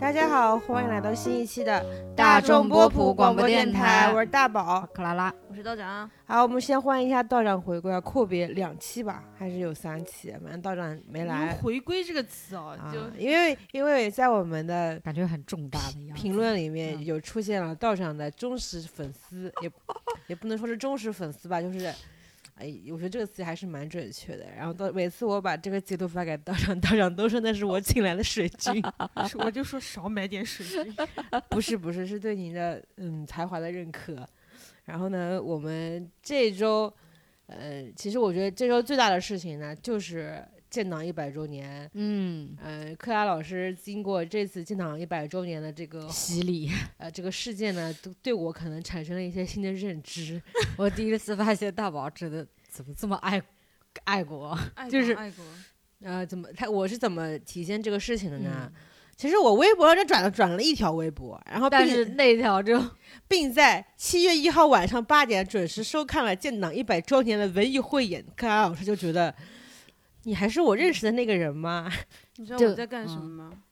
大家好，欢迎来到新一期的大众波普广播电电台我是大宝。克拉拉，我是道长，好，我们先欢迎一下道长回归，阔别两期吧，还是有三期，反正道长没来。回归这个词哦，啊就，因为因为在我们的感觉很重大的。评论里面嗯有出现了道长的忠实粉丝，也也不能说是忠实粉丝吧，就是，哎，我觉得这个词还是蛮准确的。然后到每次我把这个截图发给道长，道长都说那是我请来的水军，我就说少买点水军，不是不是，是对您的嗯才华的认可。然后呢，我们这周，呃，其实我觉得这周最大的事情呢，就是建党一百周年。嗯，呃，克拉老师经过这次建党一百周年的这个洗礼。呃这个事件呢，都对我可能产生了一些新的认知。我第一次发现大宝真的怎么这么爱爱国。爱就是爱国，呃，怎么他我是怎么体现这个事情的呢？嗯其实我微博上就转了转了一条微博，然后但是那条就并在七月一号晚上八点准时收看了建党一百周年的文艺汇演。克拉老师就觉得，你还是我认识的那个人吗？你知道我在干什么嗯吗？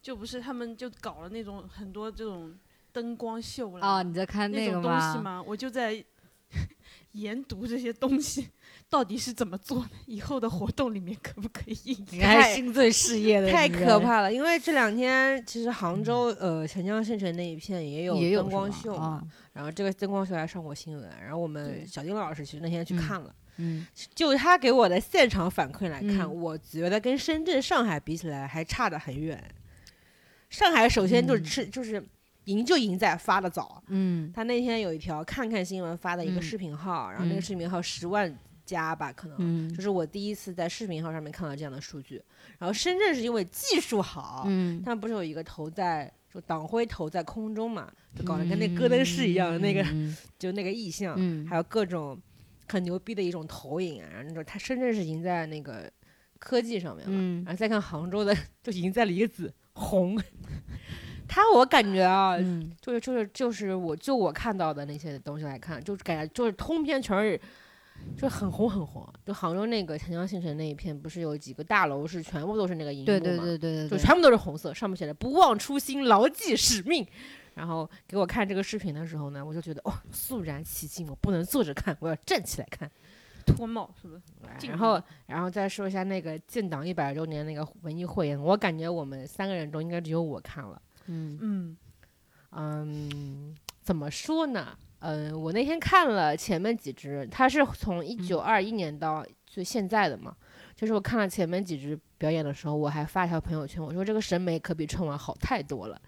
就不是他们就搞了那种很多这种灯光秀啦，啊，你在看个那种东西吗？我就在 研读这些东西到底是怎么做的，以后的活动里面可不可以应你用？还是心醉事业的，太可怕了！因为这两天其实杭州呃钱江新城那一片也有灯光秀嘛，啊然后这个灯光秀还上过新闻，然后我们小丁老师其实那天去嗯看了。嗯，就他给我的现场反馈来看，嗯。我觉得跟深圳、上海比起来还差得很远。上海首先就是嗯。吃、就是赢就赢在发的早，嗯。他那天有一条看看新闻发的一个嗯。视频号，然后那个嗯。视频号十万加吧，可能。嗯。这是我第一次在视频号上面看到这样的数据。然后深圳是因为技术好，嗯，他们不是有一个投在就党徽投在空中嘛，就搞得跟那戈登式一样的那个，嗯。就那个意象，嗯，还有各种很牛逼的一种投影啊，然后那种它深圳是赢在那个科技上面嘛，嗯然后再看杭州的就赢在了一个字红。他我感觉啊，嗯就是就是就是我就我看到的那些东西来看，就是感觉就是通篇全是。就很红很红，就杭州那个钱江新城那一片，不是有几个大楼是全部都是那个荧幕对嘛？对对对对，对就全部都是红色，上面写着“不忘初心，牢记使命”。然后给我看这个视频的时候呢，我就觉得哦，肃然起敬，我不能坐着看，我要站起来看。脱帽是不是？然后，然后再说一下那个建党一百周年那个文艺汇演，我感觉我们三个人中应该只有我看了。嗯嗯，嗯，怎么说呢？嗯，我那天看了前面几支，它是从一九二一年到就现在的嘛。就是我看了前面几支表演的时候，我还发一条朋友圈，我说这个审美可比春晚好太多了。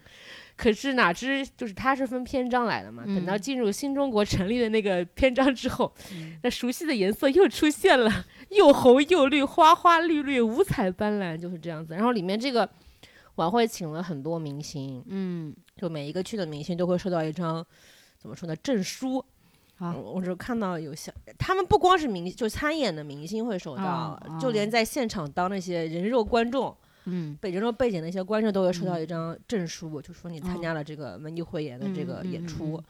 可是哪知就是它是分篇章来的嘛，等到嗯进入新中国成立的那个篇章之后，嗯那熟悉的颜色又出现了，又红又绿，花花绿绿，五彩斑斓，就是这样子。然后里面这个晚会请了很多明星，嗯就每一个去的明星都会收到一张怎么说呢证书。好嗯我只看到有像他们不光是明就参演的明星会收到，啊就连啊在现场当那些人肉观众、嗯。北人肉背景的一些观众都会收到嗯。一张证书，就说你参哦。加了这个文艺汇演的这个嗯嗯嗯演出。嗯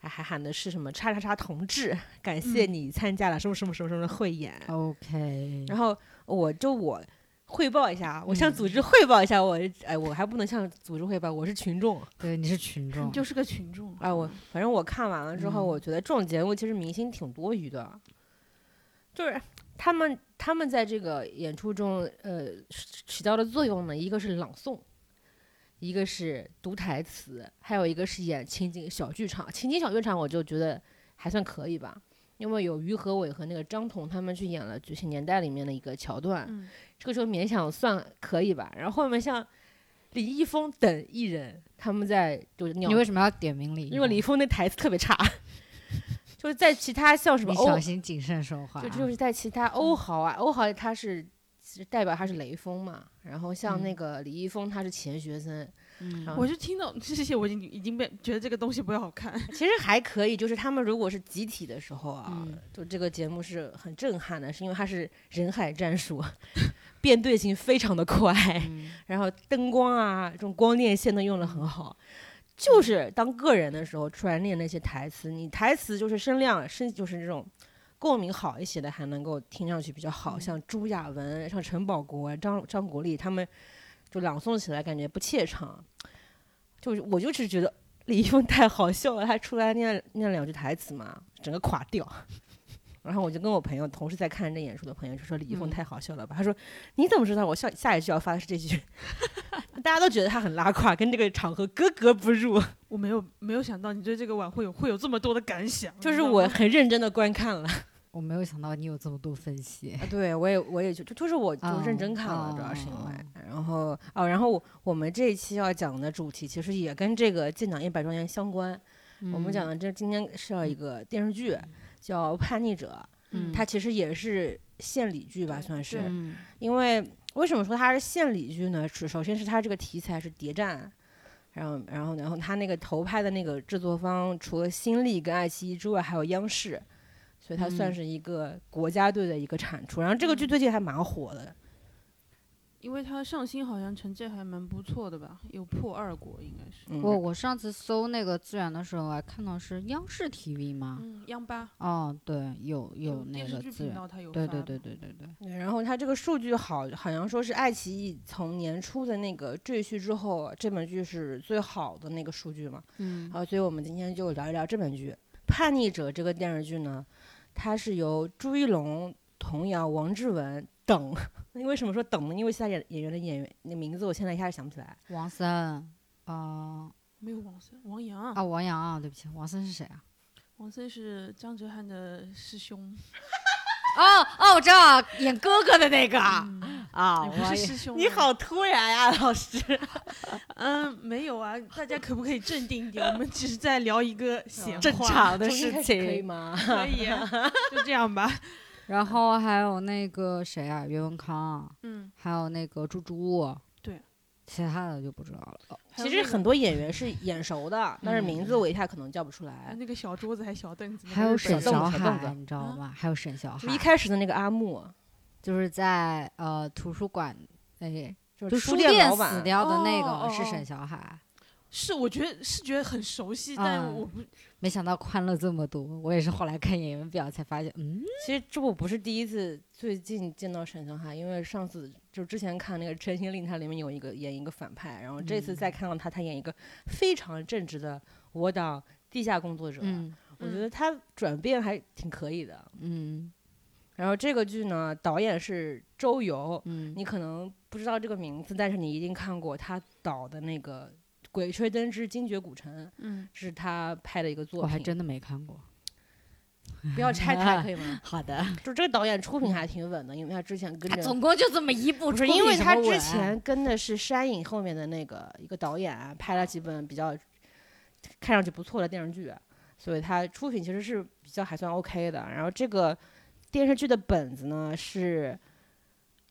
还还喊的是什么“叉叉叉同志”，感谢嗯你参加了什么什么什么什么的汇演。，OK，然后我就我汇报一下，我向嗯。组织汇报一下我，哎，我还不能向组织汇报，我是群众。对，你是群众，你 就是个群众哎，我反正我看完了之后，嗯。我觉得这种节目其实明星挺多余的，就是他们他们在这个演出中，呃，起起到的作用呢，一个是朗诵，一个是读台词，还有一个是演情景小剧场。情景小剧场我就觉得还算可以吧，因为有于和伟和那个张彤他们去演了《觉醒年代》里面的一个桥段，嗯这个时候勉强算可以吧。然后后面像李易峰等艺人，他们在就是你为什么要点名李？因为李易峰那台词特别差，就是在其他像什么小，心谨慎说话啊，就就是在其他欧豪啊，欧豪他是其实代表他是雷锋嘛，然后像那嗯个李易峰他是钱学森，我就听到这些，我已经已经被觉得这个东西不好看。其实还可以，就是他们如果是集体的时候啊，嗯就这个节目是很震撼的，是因为它是人海战术，变队形非常的快，嗯然后灯光啊，这种光电线都用的很好。就是当个人的时候，突然念那些台词，你台词就是声量声就是这种共鸣好一些的，还能够听上去比较好，像朱亚文、像陈宝国、张张国立他们就朗诵起来感觉不怯场。就是我就是觉得李易峰太好笑了，他出来念念两句台词嘛，整个垮掉。然后我就跟我朋友同时在看这演出的朋友就说李易峰嗯太好笑了吧？他说你怎么知道我下下一句要发的是这句？大家都觉得他很拉胯，跟这个场合格格不入。我没有没有想到你对这个晚会有会有这么多的感想，就是我很认真的观看了。我没有想到你有这么多分析。啊，对我也我也就就就是我就认真哦看了，主要是因哦为，然后哦，然后我们这一期要讲的主题其实也跟这个建党一百周年相关。我们讲的这今天是要一个电视剧叫《叛逆者》，嗯它其实也是献礼剧吧，算是。嗯因为为什么说它是献礼剧呢？首首先是它这个题材是谍战。然后，然后，然后它那个投拍的那个制作方，除了新力跟爱奇艺之外，还有央视，所以它算嗯是一个国家队的一个产出。然后这个剧嗯最近还蛮火的，因为它上新好像成绩还蛮不错的吧，有破二过应该是。嗯，我我上次搜那个资源的时候，还看到是央视 TV 吗？嗯，央八哦，对，有有那个资源。剧频道它有对对对对对对。对然后它这个数据好，好像说是爱奇艺从年初的那个赘婿之后，这本剧是最好的那个数据嘛。嗯然后，所以我们今天就聊一聊这本剧《叛逆者》这个电视剧呢，它是由朱一龙、童瑶、王志文等。那为什么说等呢？因为其他演演员的演员那名字我现在一下子想不起来。王森，啊没有王森，王阳啊，王阳啊，对不起，王森是谁啊？王森是张哲瀚的师兄，哦哦，我知道，演哥哥的那个啊不我是师兄。你，好突然呀、老师！嗯，没有啊，大家可不可以镇定一点？我们只是在聊一个闲话，正常的事中间开始可以情。吗？可以啊，就这样吧。然后还有那个谁啊，岳文康，嗯，还有那个猪猪，对，其他的就不知道了。哦其实很多演员是眼熟的，但是名字我一下可能叫不出来。那个小桌子还小凳子，还有沈小海，你知道吗？还有沈小海一，开始的那个阿木，就是在呃图书馆，哎，就就书店死掉的那个是沈小海。是我觉得是觉得很熟悉，但嗯我不没想到宽了这么多，我也是后来看演员表才发现，嗯，其实这我不是第一次最近见到沈小海，因为上次就之前看那个《陈情令》，它里面有一个演一个反派，然后这次再看到他，他演一个非常正直的我党地下工作者，嗯我觉得他转变还挺可以的。嗯。然后这个剧呢，导演是周游，嗯，你可能不知道这个名字，但是你一定看过他导的那个《鬼吹灯之精绝古城》，嗯，是他拍的一个作品。我还真的没看过。不要拆台 可以吗？好的，就这个导演出品还挺稳的，因为他之前跟着总共就这么一部，不是因为他之前跟的是山影后面的那个一个导演啊拍了几本比较看上去不错的电视剧，所以他出品其实是比较还算 OK 的。然后这个电视剧的本子呢是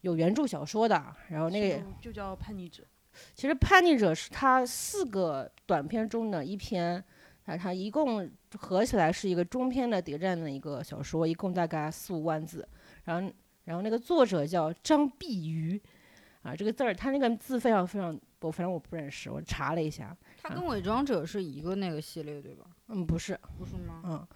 有原著小说的，然后那个就就叫叛逆者，其实《叛逆者》是他四个短片中的一篇，啊，他一共合起来是一个中篇的谍战的一个小说，一共大概四五万字。然后，然后那个作者叫张碧瑜，啊，这个字儿他那个字非常非常，我反正我不认识，我查了一下，他跟伪装者是一个那个系列对吧？嗯，不是，不是吗？嗯，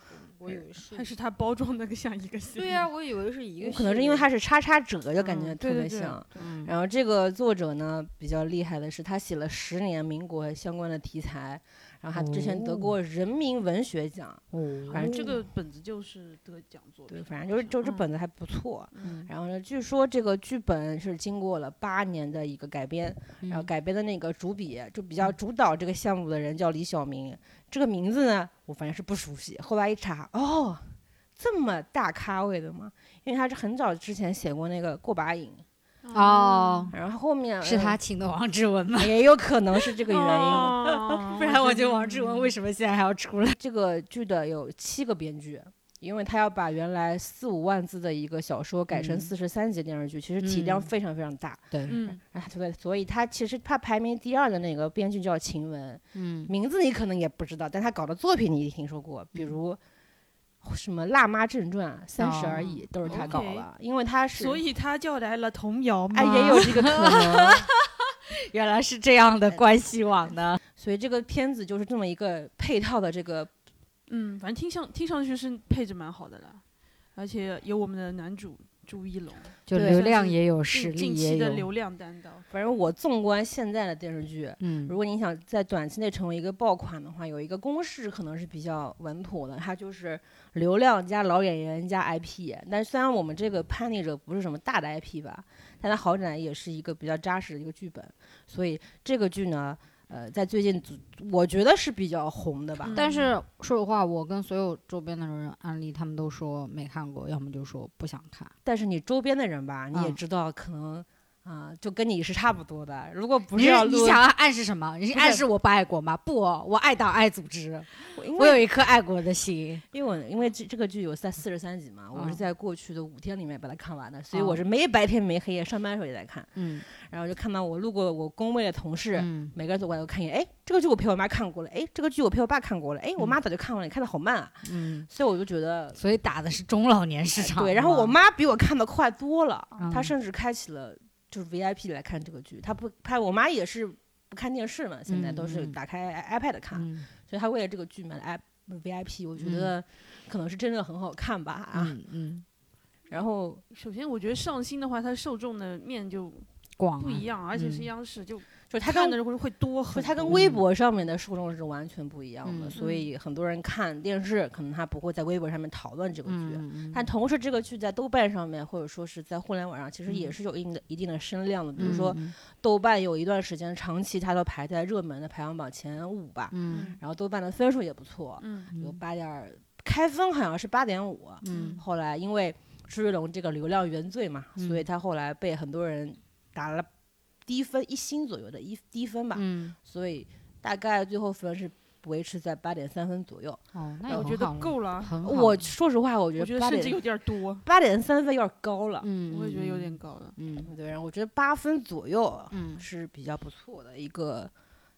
我以为是还是它包装的 像一个系列。对呀、我以为是一个系列。可能是因为它是叉叉折，就感觉嗯特对对对别像。嗯，然后这个作者呢比较厉害的是，他写了十年民国相关的题材，然后他之前得哦过人民文学奖。哦反正这个本子就是得奖作品对，，反正就是就这嗯本子还不错。嗯，然后呢，据说这个剧本是经过了八年的一个改编，然后嗯改编的那个主笔就比较主导这个项目的人叫李晓明，这个名字呢我反正是不熟悉，后来一查，哦，这么大咖位的吗？因为他是很早之前写过那个《过把瘾哦，》，然后后面是他请的王志文吗？也有可能是这个原因。哦。不然我觉得王志文为什么现在还要出来？这个剧的有七个编剧，因为他要把原来四五万字的一个小说改成嗯。四十三集电视剧，其实体量嗯非常非常大。对，嗯，啊，对，所以他其实他排名第二的那个编剧叫秦雯，嗯。名字你可能也不知道，但他搞的作品你一定听说过，比如什么《辣妈正传》《三十而已》都是他搞的，因为他是所以他叫来了童谣嘛，哎也有这个可能，原来是这样的关系网的。所以这个片子就是这么一个配套的这个嗯，反正听上听上去是配置蛮好的了，而且有我们的男主朱一龙，就对流量也有，近实力也有。期的流量担当。反正我纵观现在的电视剧，嗯如果你想在短期内成为一个爆款的话，有一个公式可能是比较稳妥的，它就是流量加老演员加 IP。但虽然我们这个叛逆者不是什么大的 IP 吧，但它好歹也是一个比较扎实的一个剧本，所以这个剧呢，呃，在最近我觉得是比较红的吧。嗯但是说实话，我跟所有周边的人安利，他们都说没看过，要么就说不想看。但是你周边的人吧，你也嗯知道，可能啊、就跟你是差不多的。如果不是你想要暗示什么？你是暗示我不爱国吗？不，我爱党爱组织，我有一颗爱国的心。因为我因为这这个剧有在四十三集嘛，我是嗯在过去的五天里面把它看完的，所以哦我是没白天没黑夜，上班的时候也在看。嗯然后就看到我路过我工位的同事，嗯每个人走过来都看一眼，哎，这个剧我陪我妈看过了，哎，这个剧我陪我爸看过了，哎，我嗯妈早就看完了，你看的好慢啊，嗯，所以我就觉得。所以打的是中老年市场。对，然后我妈比我看的快多了，她嗯甚至开启了就是 VIP 来看这个剧，他不拍，我妈也是不看电视嘛，现在嗯都是嗯打开 iPad 看，嗯。所以她为了这个剧买了 i VIP，我觉嗯。得可能是真的很好看吧啊。嗯嗯，然后首先，我觉得上新的话，它受众的面就广啊不一样，而且是嗯。央视，就就是它跟看的人会会多就很多。它跟微博上面的受众是完全不一样的，嗯所以很多人看电视可能他不会在微博上面讨论这个剧。但同时，这个剧在豆瓣上面，或者说是在互联网上，其实也嗯是有一定的一定的声量的。比如说，嗯豆瓣有一段时间长期它都排在热门的排行榜前五吧，嗯然后豆瓣的分数也不错，嗯有八点儿，开分好像是八点五。嗯后来因为朱一龙这个流量原罪嘛，所以嗯他后来被很多人打了低分一星左右的一低分吧，嗯。所以大概最后分是维持在八点三分左右。哦，那哎我觉得够了，很我说实话，我觉得八点有点多，八点三分有点高了。嗯，我也觉得有嗯。点高了。嗯。对，然后我觉得八分左右嗯。是比较不错的一个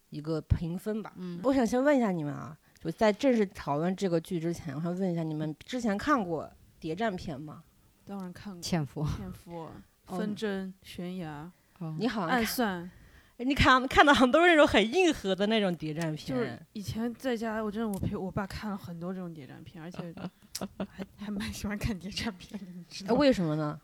一个评分吧。嗯。我想先问一下你们啊，就在正式讨论这个剧之前，我想问一下你们之前看过谍战片吗？当然看过。纤夫，骗夫、哦。纷争、悬崖、哦你好像，暗算，你看看到很多那种很硬核的那种谍战片，就是以前在家，我真的我陪我爸看了很多这种谍战片，而且 还还蛮喜欢看谍战片的，你知哎道吗？为什么呢？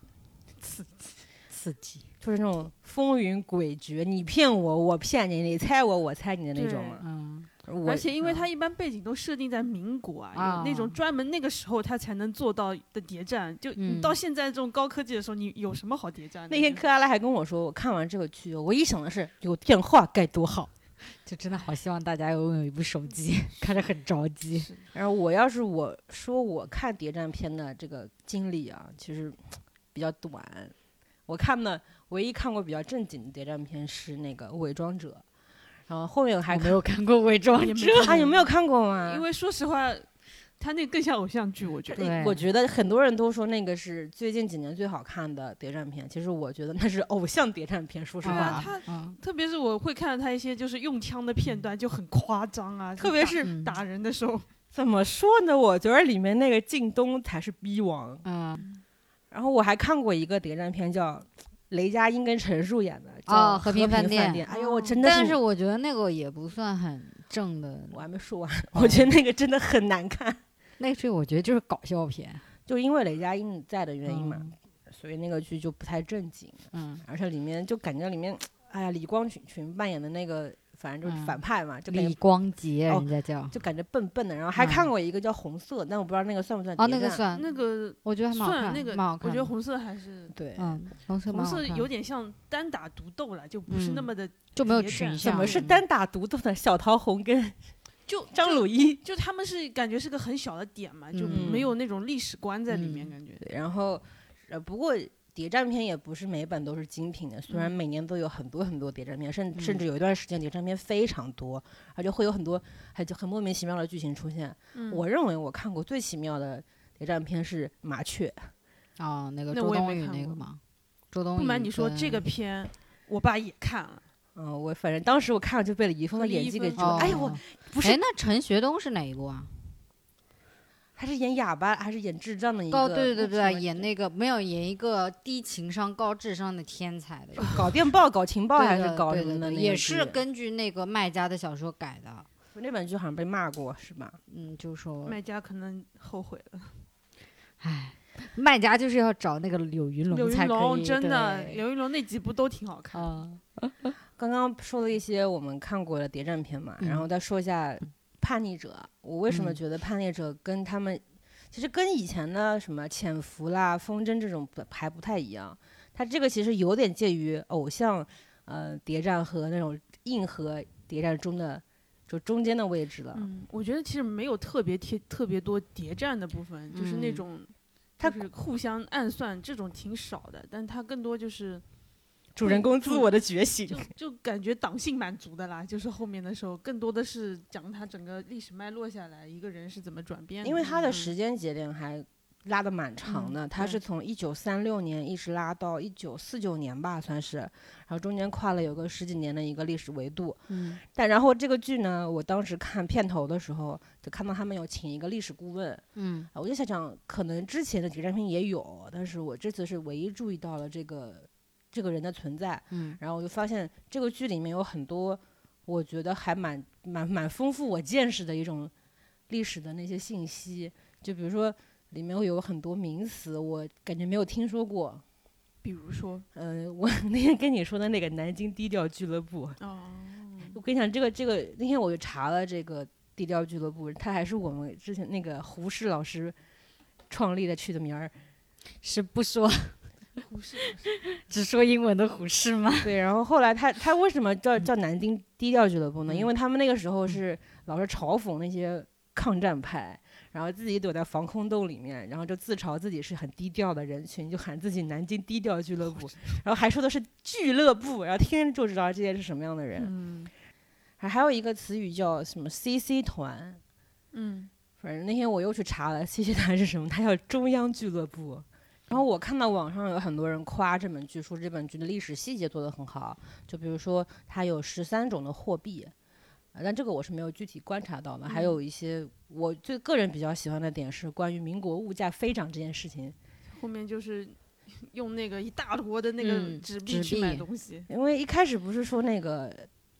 刺激，刺激就是那种风云诡谲，你骗我，我骗你，你猜我，我猜你的那种嘛。嗯我而且因为嗯它一般背景都设定在民国啊，啊有那种专门那个时候它才能做到的谍战，就你到嗯现在这种高科技的时候，你有什么好谍战的？那天就是克拉拉还跟我说，我看完这个剧，我一想的是有电话该多好。就真的好希望大家拥有一部手机，看着很着急。然后我要是我说我看谍战片的这个经历啊，其实比较短。我看的唯一看过比较正经的谍战片是那个《伪装者》，然后后面我还没有看过《伪装者》啊，有没有看过吗？因为说实话，他那个更像偶像剧，我觉得。我觉得很多人都说那个是最近几年最好看的谍战片，其实我觉得那是偶像谍战片。说实话，啊他嗯特别是我会看到他一些就是用枪的片段就很夸张啊，特别是嗯打打人的时候，怎么说呢？我觉得里面那个靳东才是逼王。嗯然后我还看过一个谍战片，叫雷佳音跟陈数演的，叫哦和和平饭店》。哎呦，我真的但是我觉得那个也不算很正的，我还没说完，哦我觉得那个真的很难看，那剧我觉得就是搞笑片。就因为雷佳音在的原因嘛，嗯所以那个剧就不太正经，嗯，而且里面就感觉里面，哎呀，李光群群扮演的那个，反正就是嗯反派嘛，就感李觉光洁哦人家叫就感觉笨笨的。然后还看嗯过一个叫《红色》，但我不知道那个算不算哦，那个算那个我觉得还蛮好看，那个蛮好看。我觉得红色还是对，嗯，红色红色有点像单打独斗了，就不是那嗯么的就没有群像，怎么是嗯单打独斗的小桃红跟就张鲁一？就他们是感觉是个很小的点嘛，就嗯没有那种历史观在里面，嗯感觉。对，然后呃，不过谍战片也不是每本都是精品的，虽然嗯每年都有很多很多谍战片，甚甚嗯至有一段时间谍战片非常多，而且会有很多还就很莫名其妙的剧情出现。嗯我认为我看过最奇妙的谍战片是《麻雀》，哦，那个周冬雨没看过那个吗，周冬雨不瞒你说，这个片我爸也看了，嗯，我反正当时我看了就被李易峰的演技给折，哎呀，我哦不是哎，那陈学冬是哪一部啊？他是演哑巴还是演智障的一个？高对对对，演那个没有演一个低情商高智商的天才的，搞电报、搞情报还是搞什么的？对也是根据那个卖家的小说改的。那本剧好像被骂过是吧？嗯，就说，卖家可能后悔了。唉，卖家就是要找那个柳云龙才可云龙以，真的，柳云龙那几部都挺好看。啊，刚刚说了一些我们看过的谍战片嘛，然后再说一下《叛逆者》。我为什么嗯觉得《叛逆者》跟他们其实跟以前的什么《潜伏》啦、《风筝》这种不还不太一样？他这个其实有点介于偶像呃谍战和那种硬核谍战中的就中间的位置了。嗯，我觉得其实没有特别贴特别多谍战的部分，就是那嗯种它就是互相暗算这种挺少的，但他更多就是主人公自我的觉醒就就感觉党性蛮足的啦。就是后面的时候，更多的是讲他整个历史脉络下来，一个人是怎么转变的。因为他的嗯时间节点还拉的蛮长的，嗯对它是从一九三六年一直拉到一九四九年吧，算是，然后中间跨了有个十几年的一个历史维度。嗯但然后这个剧呢，我当时看片头的时候，就看到他们有请一个历史顾问，嗯啊我就想讲，可能之前的谍战片也有，但是我这次是唯一注意到了这个这个人的存在，嗯然后我就发现这个剧里面有很多，我觉得还蛮蛮蛮丰富我见识的一种历史的那些信息，就比如说里面有很多名词，我感觉没有听说过。比如说，嗯、我 那天跟你说的那个南京低调俱乐部，哦，我跟你讲，这个这个那天我就查了这个低调俱乐部，它还是我们之前那个胡适老师创立的取的名儿。是不说胡 适只说英文的胡适吗？对，然后后来他他为什么叫叫南京低调俱乐部呢？嗯因为他们那个时候是老是嘲讽那些抗战派，然后自己躲在防空洞里面，然后就自嘲自己是很低调的人群，就喊自己南京低调俱乐部，然后还说的是俱乐部，然后听着就知道这些是什么样的人。嗯还还有一个词语叫什么 CC 团，嗯反正那天我又去查了 CC 团是什么，它叫中央俱乐部。然后我看到网上有很多人夸这本剧，说这本剧的历史细节做得很好，就比如说它有十三种的货币，呃但这个我是没有具体观察到的。还有一些我最个人比较喜欢的点是关于民国物价飞涨这件事情，后面就是用那个一大坨的那个嗯纸币去买东西。因为一开始不是说那个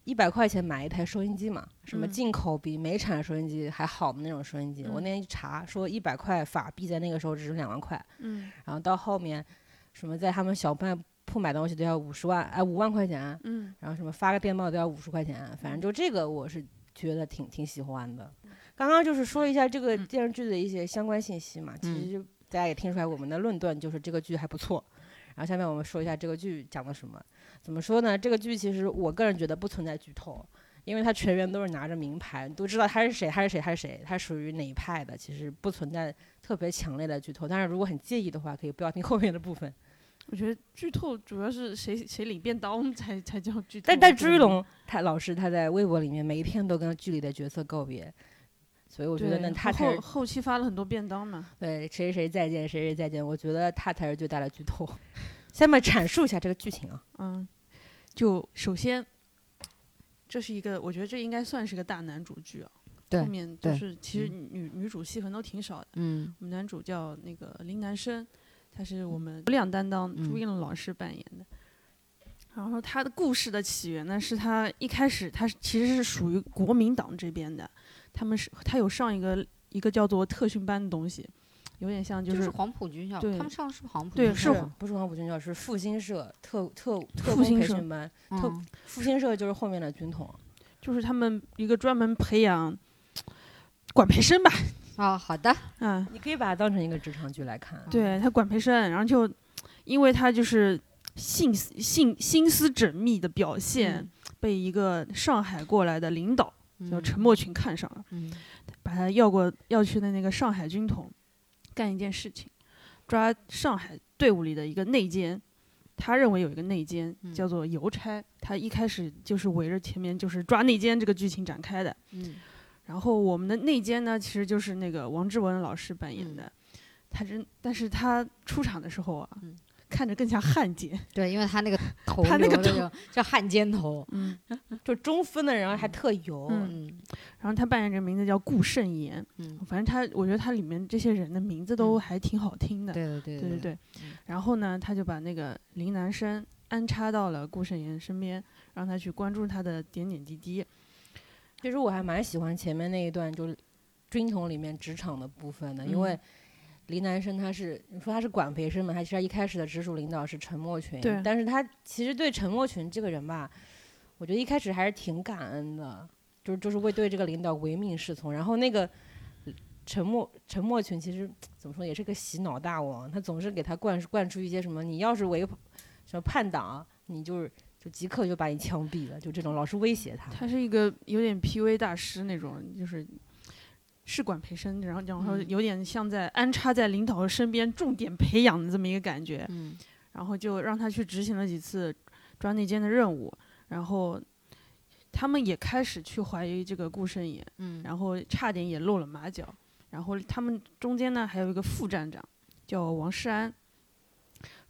一百块钱买一台收音机嘛，什么嗯进口比美产收音机还好的那种收音机，我嗯那天一查说一百块法币在那个时候只是两万块。嗯然后到后面，什么在他们小卖铺买东西都要五十万，哎，五万块钱，嗯然后什么发个电报都要五十块钱，反正就这个我是觉得挺挺喜欢的。刚刚就是说一下这个嗯电视剧的一些相关信息嘛，其实就大家也听出来我们的论断就是这个剧还不错。然后下面我们说一下这个剧讲了什么。怎么说呢？这个剧其实我个人觉得不存在剧透，因为他全员都是拿着名牌，都知道他是谁，他是谁，他是谁，他属于哪一派的，其实不存在特别强烈的剧透。但是如果很介意的话，可以不要听后面的部分。我觉得剧透主要是谁谁领便当才才叫剧透。但但朱一龙他老师他在微博里面每一天都跟剧里的角色告别，所以我觉得呢，他后后期发了很多便当嘛。对谁谁谁再见谁谁再见，我觉得他才是最大的剧透。下面阐述一下这个剧情啊，嗯，就首先，这是一个，我觉得这应该算是个大男主剧啊。对后面就是其实女女主戏份都挺少的。嗯我们男主叫那个林南生，他是我们流量担当朱嗯一龙老师扮演的。然后他的故事的起源呢，是他一开始他是其实是属于国民党这边的，他们是他有上一个一个叫做特训班的东西，有点像就就是是黄埔军校，对他们上的是不是黄埔对是军校啊？不是黄埔军校，是复兴社特特特工复兴社培训班，特嗯复兴社就是后面的军统。就是他们一个专门培养管培生吧，啊，好的，嗯，你可以把它当成一个职场剧来看。对他管培生，然后就因为他就是心思心心思缜密的表现，嗯被一个上海过来的领导叫嗯陈默群看上了，嗯把他要过要去的那个上海军统干一件事情，抓上海队伍里的一个内奸。他认为有一个内奸嗯叫做邮差，他一开始就是围着前面就是抓内奸这个剧情展开的。嗯然后我们的内奸呢，其实就是那个王志文老师扮演的，他真，但是他出场的时候啊，嗯看着更像汉奸，对，因为他那个 头他那个头叫汉奸头，嗯 就中分的人还特油。嗯嗯然后他扮演这个名字叫顾胜言，嗯，反正他，我觉得他里面这些人的名字都嗯还挺好听的，对对对对对对。嗯然后呢，他就把那个林南生安插到了顾胜言身边，让他去关注他的点点滴滴。其实我还蛮喜欢前面那一段，就是军统里面职场的部分的，因为林南生他是你说他是管培生嘛，他其实一开始的直属领导是陈默群，对但是他其实对陈默群这个人吧，我觉得一开始还是挺感恩的，就是就是会对这个领导唯命是从。然后那个陈默陈默群其实怎么说也是个洗脑大王，他总是给他灌输灌输一些什么，你要是违什么叛党，你就是就即刻就把你枪毙了，就这种老是威胁他。他是一个有点 PUA 大师那种，就是试管培生，然后然后嗯。有点像在安插在领导身边重点培养的这么一个感觉，嗯。然后就让他去执行了几次抓内奸的任务，然后他们也开始去怀疑这个顾胜野，嗯，然后差点也露了马脚，然后他们中间呢还有一个副站长叫王世安。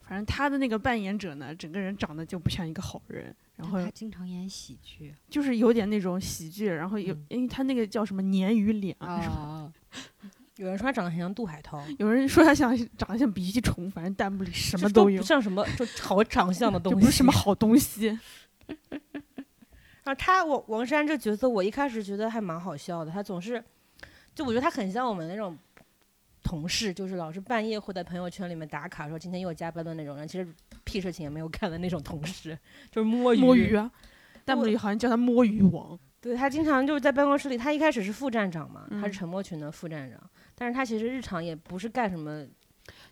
反正他的那个扮演者呢，整个人长得就不像一个好人，然后他经常演喜剧。就是有点那种喜剧，然后有、嗯。因为他那个叫什么鲶鱼脸啊，有人说他长得很像杜海涛，有人说他像长得像鼻涕虫，反正弹幕里什么都都有不，像什么就好长相的东西，不是什么好东西。然 后他王王珊这角色，我一开始觉得还蛮好笑的，他总是，就我觉得他很像我们那种同事，就是老是半夜会在朋友圈里面打卡说今天又加班的那种人，其实屁事情也没有干的那种同事，就是摸鱼。摸鱼啊，弹幕里好像叫他摸鱼王。对他经常就是在办公室里，他一开始是副站长嘛，他是嗯陈默群的副站长，但是他其实日常也不是干什么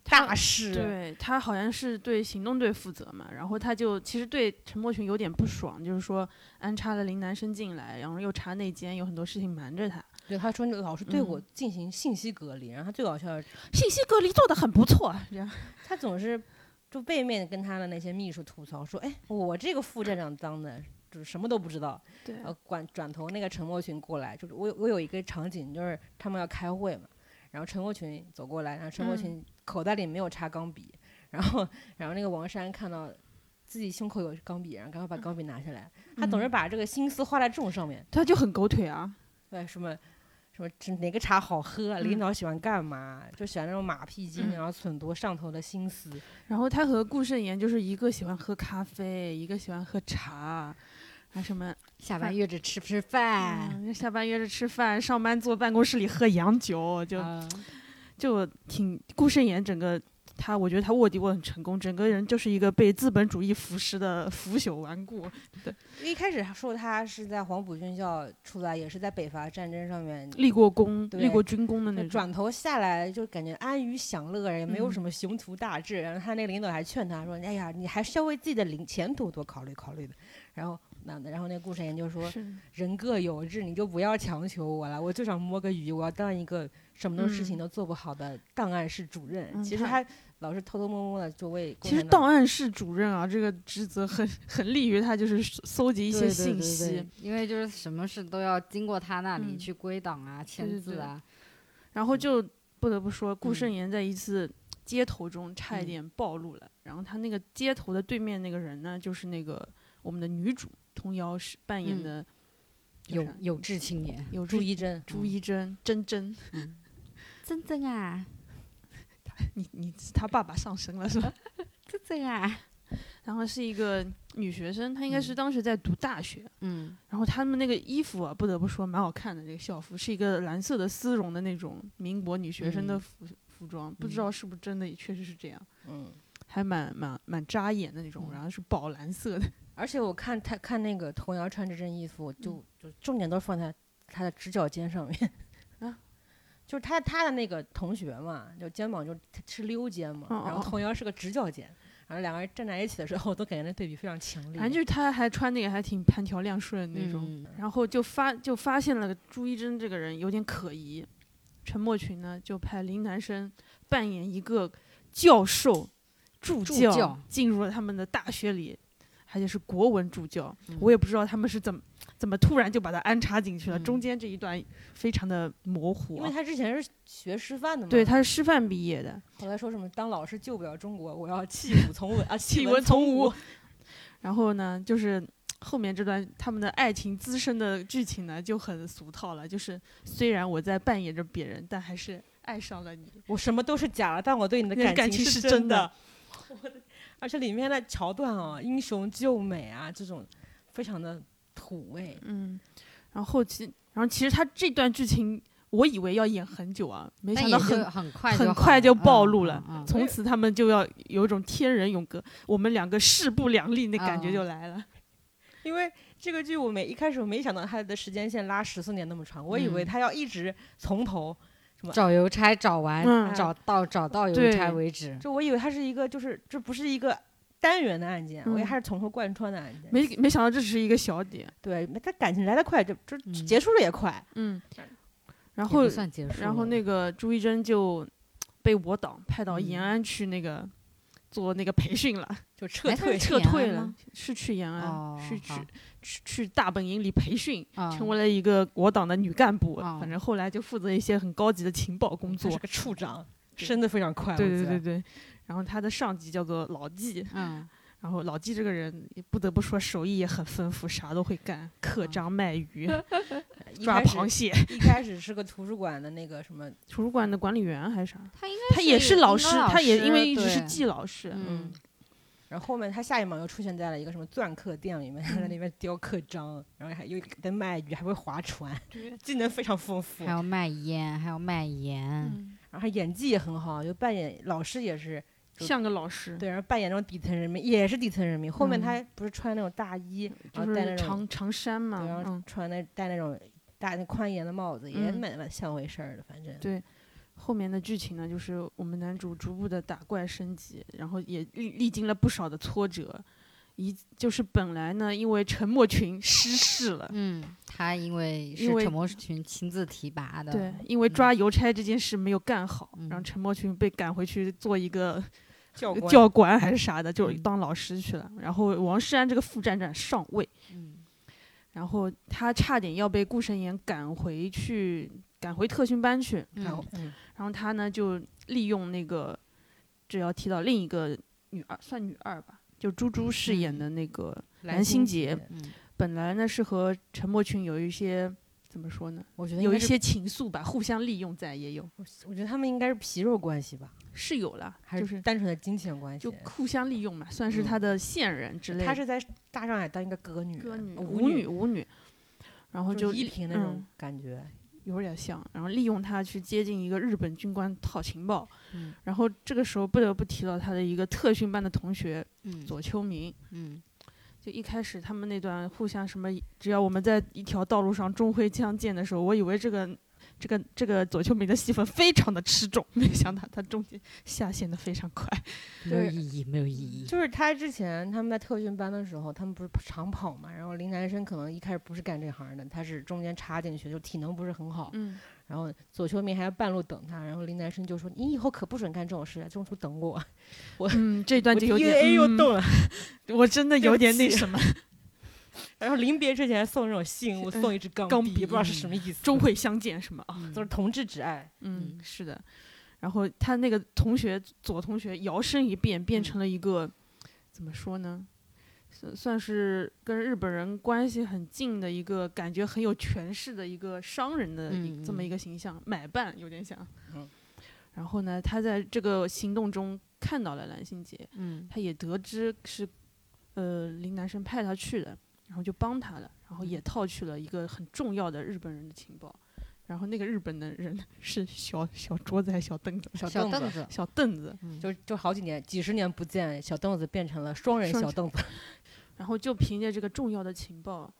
大事，对他好像是对行动队负责嘛，然后他就其实对陈默群有点不爽，就是说安插了林南生进来，然后又查内奸，有很多事情瞒着他。对他说你老是对我嗯进行信息隔离，然后他最搞笑的是信息隔离做的很不错，这样 他总是就背面跟他的那些秘书吐槽说：“哎，我这个副站长当的，就是什么都不知道。”对然后转转头那个陈默群过来，就是我有我有一个场景，就是他们要开会嘛，然后陈默群走过来，然后陈默嗯群口袋里没有插钢笔，然后然后那个王珊看到自己胸口有钢笔，然后赶快把钢笔拿下来，他总是嗯把这个心思花在这种上面，他就很狗腿啊。对什么。什么这哪个茶好喝？领嗯导喜欢干嘛？就喜欢那种马屁精，嗯然后蠢多上头的心思。然后他和顾慎言就是一个喜欢喝咖啡，一个喜欢喝茶，还什么下班约着吃吃饭？嗯，下班约着吃饭，上班坐办公室里喝洋酒，就、啊就挺顾慎言整个他，我觉得他卧底卧得很成功，整个人就是一个被资本主义腐蚀的腐朽顽固。对一开始说他是在黄埔军校出来，也是在北伐战争上面，立过功、对立过军功的那种。转头下来就感觉安于享乐，也没有嗯什么雄图大志。然后他那个领导还劝他说：“哎呀，你还是要为自己的领前途多考虑考虑的。”然后那然后那个顾审言就说：“人各有志，你就不要强求我了。我就想摸个鱼，我要当一个什么事情嗯都做不好的档案室主任。嗯其实他他老是偷偷摸摸的就为其实档案室主任啊，这个职责很很利于他，就是搜集一些对对对信息。对因为就是什么事都要经过他那里嗯去归档啊、签字啊。然后就不得不说，顾嗯胜言在一次街头中差一嗯点暴露了。然后他那个街头的对面那个人呢，就是那个我们的女主童瑶是扮演嗯的有有志青年，有朱朱一贞。朱一贞珍珍，真真啊，你你是他爸爸上身了是吧？真真啊，然后是一个女学生，她应该是嗯。当时在读大学。嗯。然后他们那个衣服啊，不得不说蛮好看的，那个校服是一个蓝色的丝绒的那种民国女学生的嗯。服、服装，不知嗯道是不是真的，也确实是这样，嗯，还蛮蛮蛮扎眼的那种，嗯。然后是宝蓝色的。而且我看他看那个童瑶穿这身衣服，就就重点都放在她的直角肩上面。啊，就是他他的那个同学嘛，就肩膀就是溜肩嘛，然后哦哦童瑶是个直角肩，然后两个人站在一起的时候，我都感觉那对比非常强烈。反正就是他还穿那个还挺盘条亮顺的那种，嗯然后就发就发现了朱一真这个人有点可疑，陈默群呢就派林南生扮演一个教授助教进入了他们的大学里。而且是国文助教，嗯我也不知道他们是怎么怎么突然就把他安插进去了，嗯中间这一段非常的模糊啊、因为他之前是学师范的嘛，对，他是师范毕业的，后来说什么当老师救不了中国，我要弃 武从文啊，弃文文从武武。然后呢，就是后面这段他们的爱情滋生的剧情呢就很俗套了，就是虽然我在扮演着别人，但还是爱上了你。我什么都是假的，但我对你的感情情是真真的。我的，而且里面的桥段啊，英雄救美啊，这种非常的土味。嗯，然后后期，然后其实他这段剧情我以为要演很久啊，没想到很很快很就暴嗯露了嗯嗯从此他们就要有一种天人永隔，我们两个势不两立那感觉哦就来了。因为这个剧我没一开始我没想到他的时间线拉十四年那么长，我以为嗯他要一直从头，找邮差找完，嗯。找到找到邮差为止。就我以为它是一个就是这不是一个单元的案件，我以为嗯。它是从头贯穿的案件。没没想到这只是一个小点，对，他感情来得快，就就嗯。结束的也快。嗯，然后算结束，然后那个朱一贞就被我党派到延嗯安去那个做那个培训了，就撤退撤退了，是去延安，哦是去好去去大本营里培训，啊成为了一个我党的女干部，哦反正后来就负责一些很高级的情报工作是。个处长，升的非常快。对对对对，然后他的上级叫做老纪，嗯然后老纪这个人也不得不说手艺也很丰富，啥都会干，刻嗯章卖鱼、一抓螃蟹。一开始是个图书馆的那个什么，图书馆的管理员还是啥？他应该他也是老师，他也因为一直是对季老师。嗯然后后面他下一秒又出现在了一个什么篆刻店里面，他在那边雕刻章，然后还又在卖鱼，还会划船，技能非常丰富。还要卖烟，还要卖盐，嗯，然后他演技也很好，就扮演老师也是像个老师，对，然后扮演那种底层人民也是底层人民。后面嗯他不是穿那种大衣，然就是后戴那种长长衫嘛，然后嗯，穿那戴那种大那宽檐的帽子，也嗯蛮蛮像回事儿的，反正。对。后面的剧情呢，就是我们男主逐步的打怪升级，然后也历历经了不少的挫折。一就是本来呢，因为陈默群 失势了，嗯，他因为是因为陈默群亲自提拔的，对，因为抓邮差这件事没有干好，嗯然后陈默群被赶回去做一个 教官教官还是啥的，就当老师去了。然后王世安这个副站长上位，嗯然后他差点要被顾神言赶回去，赶回特训班去。然后嗯嗯，然后他呢就利用那个，这要提到另一个女二，算女二吧，就朱珠饰演的那个，蓝心洁，嗯，本来呢是和陈默群有一些怎么说呢，有一我觉得有一，些情愫吧，互相利用在也有，我觉得他们应该是皮肉关系吧，是有了，还就是单纯的金钱关系？就互相利用嘛，算是嗯他的线人之类的。他是在大上海当一个歌女，歌女、舞舞女、舞女，然后就依萍那种嗯感觉。有点像，然后利用他去接近一个日本军官套情报，嗯。然后这个时候不得不提到他的一个特训班的同学嗯左秋明，嗯。就一开始他们那段互相什么，只要我们在一条道路上终会相见的时候，我以为这个这个这个左秋明的戏份非常的吃重，没想到他中间下线的非常快，没有意义，没有意义，就是他之前他们在特训班的时候，他们不是长跑嘛，然后林南生可能一开始不是干这行的，他是中间插进去，就体能不是很好。嗯，然后左秋明还要半路等他，然后林南生就说：“你以后可不准干这种事，中途等我。我嗯，这段就有点，嗯又动了。我真的有点那什么，然后临别之前还送那种信物，嗯送一支钢钢笔，不知道是什么意思。终会相见什么啊？嗯都是同志之爱。嗯嗯，是的。然后他那个同学左同学摇身一变，变嗯成了一个、怎么说呢？算算是跟日本人关系很近的一个，感觉很有权势的一个商人的一、嗯这么一嗯个形象，买办有点像。嗯然后呢，他在这个行动中看到了蓝心杰，嗯他也得知是呃林南生派他去的，然后就帮他了，然后也套取了一个很重要的日本人的情报。然后那个日本的人 是小小桌子还是小凳子？小凳子，小凳子，凳子，嗯就就好几年、几十年不见，小凳子变成了双人小凳子。然后就凭借这个重要的情报，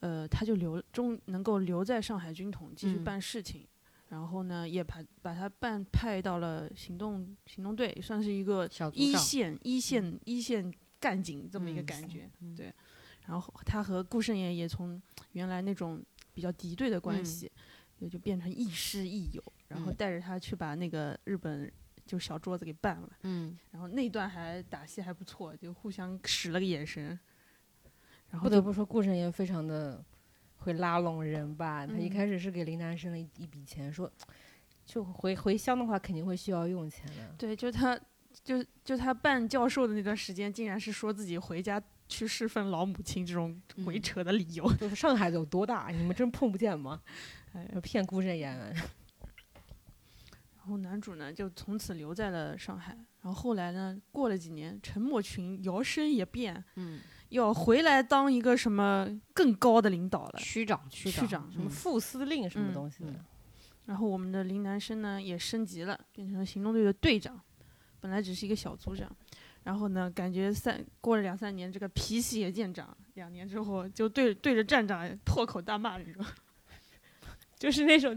呃，他就留中能够留在上海军统继续嗯办事情。然后呢，也把把他办派到了行动行动队，算是一个一线一线一线干警这么一个嗯感觉。嗯对，然后他和顾胜言也从原来那种比较敌对的关嗯系，也就变成亦师亦友，然后嗯带着他去把那个日本就小桌子给办了。嗯然后那段还打戏还不错，就互相使了个眼神。然后不得不说，顾胜言非常的会拉拢人吧。他一嗯开始是给林南生了一一笔钱，说就回回乡的话肯定会需要用钱的。对，就他就就他办教授的那段时间，竟然是说自己回家去侍奉老母亲这种鬼嗯扯的理由。就是上海有多大，你们真碰不见吗？哎，骗孤身演员。然后男主呢就从此留在了上海。然后后来呢，过了几年，陈默群摇身一变，嗯，要回来当一个什么更高的领导了。区长区区长什么嗯副司令什么嗯东西的？然后我们的林南生呢也升级了，变成了行动队的队长，本来只是一个小组长，然后呢，感觉三过了两三年，这个脾气也见长，两年之后就对对着站长破口大骂那种，就是那种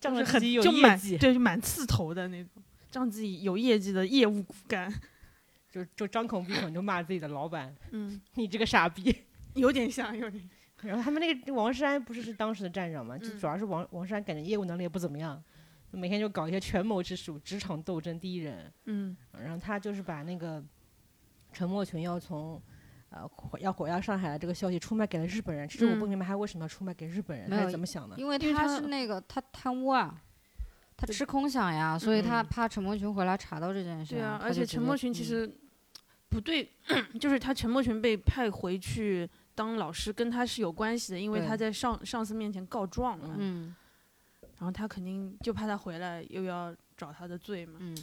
仗着自己有就满业绩，对就满刺头的那种，仗自己有业绩的业务骨干，就就张口闭口就骂自己的老板，嗯，你这个傻逼。有点像，有点像，然后他们那个王山不是是当时的站长嘛，就嗯。主要是王王山感觉业务能力也不怎么样，就每天就搞一些权谋之术，职场斗争第一人。嗯然后他就是把那个陈默群要从呃回要回到上海的这个消息出卖给了日本人。其实我不嗯明白他为什么要出卖给日本人，他是怎么想的？因为他是那个他贪污啊，他吃空饷呀，所以他嗯怕陈默群回来查到这件事。对啊，而且陈默群其嗯实不对，就是他陈默群被派回去当老师，跟他是有关系的，因为他在上上司面前告状了，嗯然后他肯定就怕他回来又要找他的罪嘛，嗯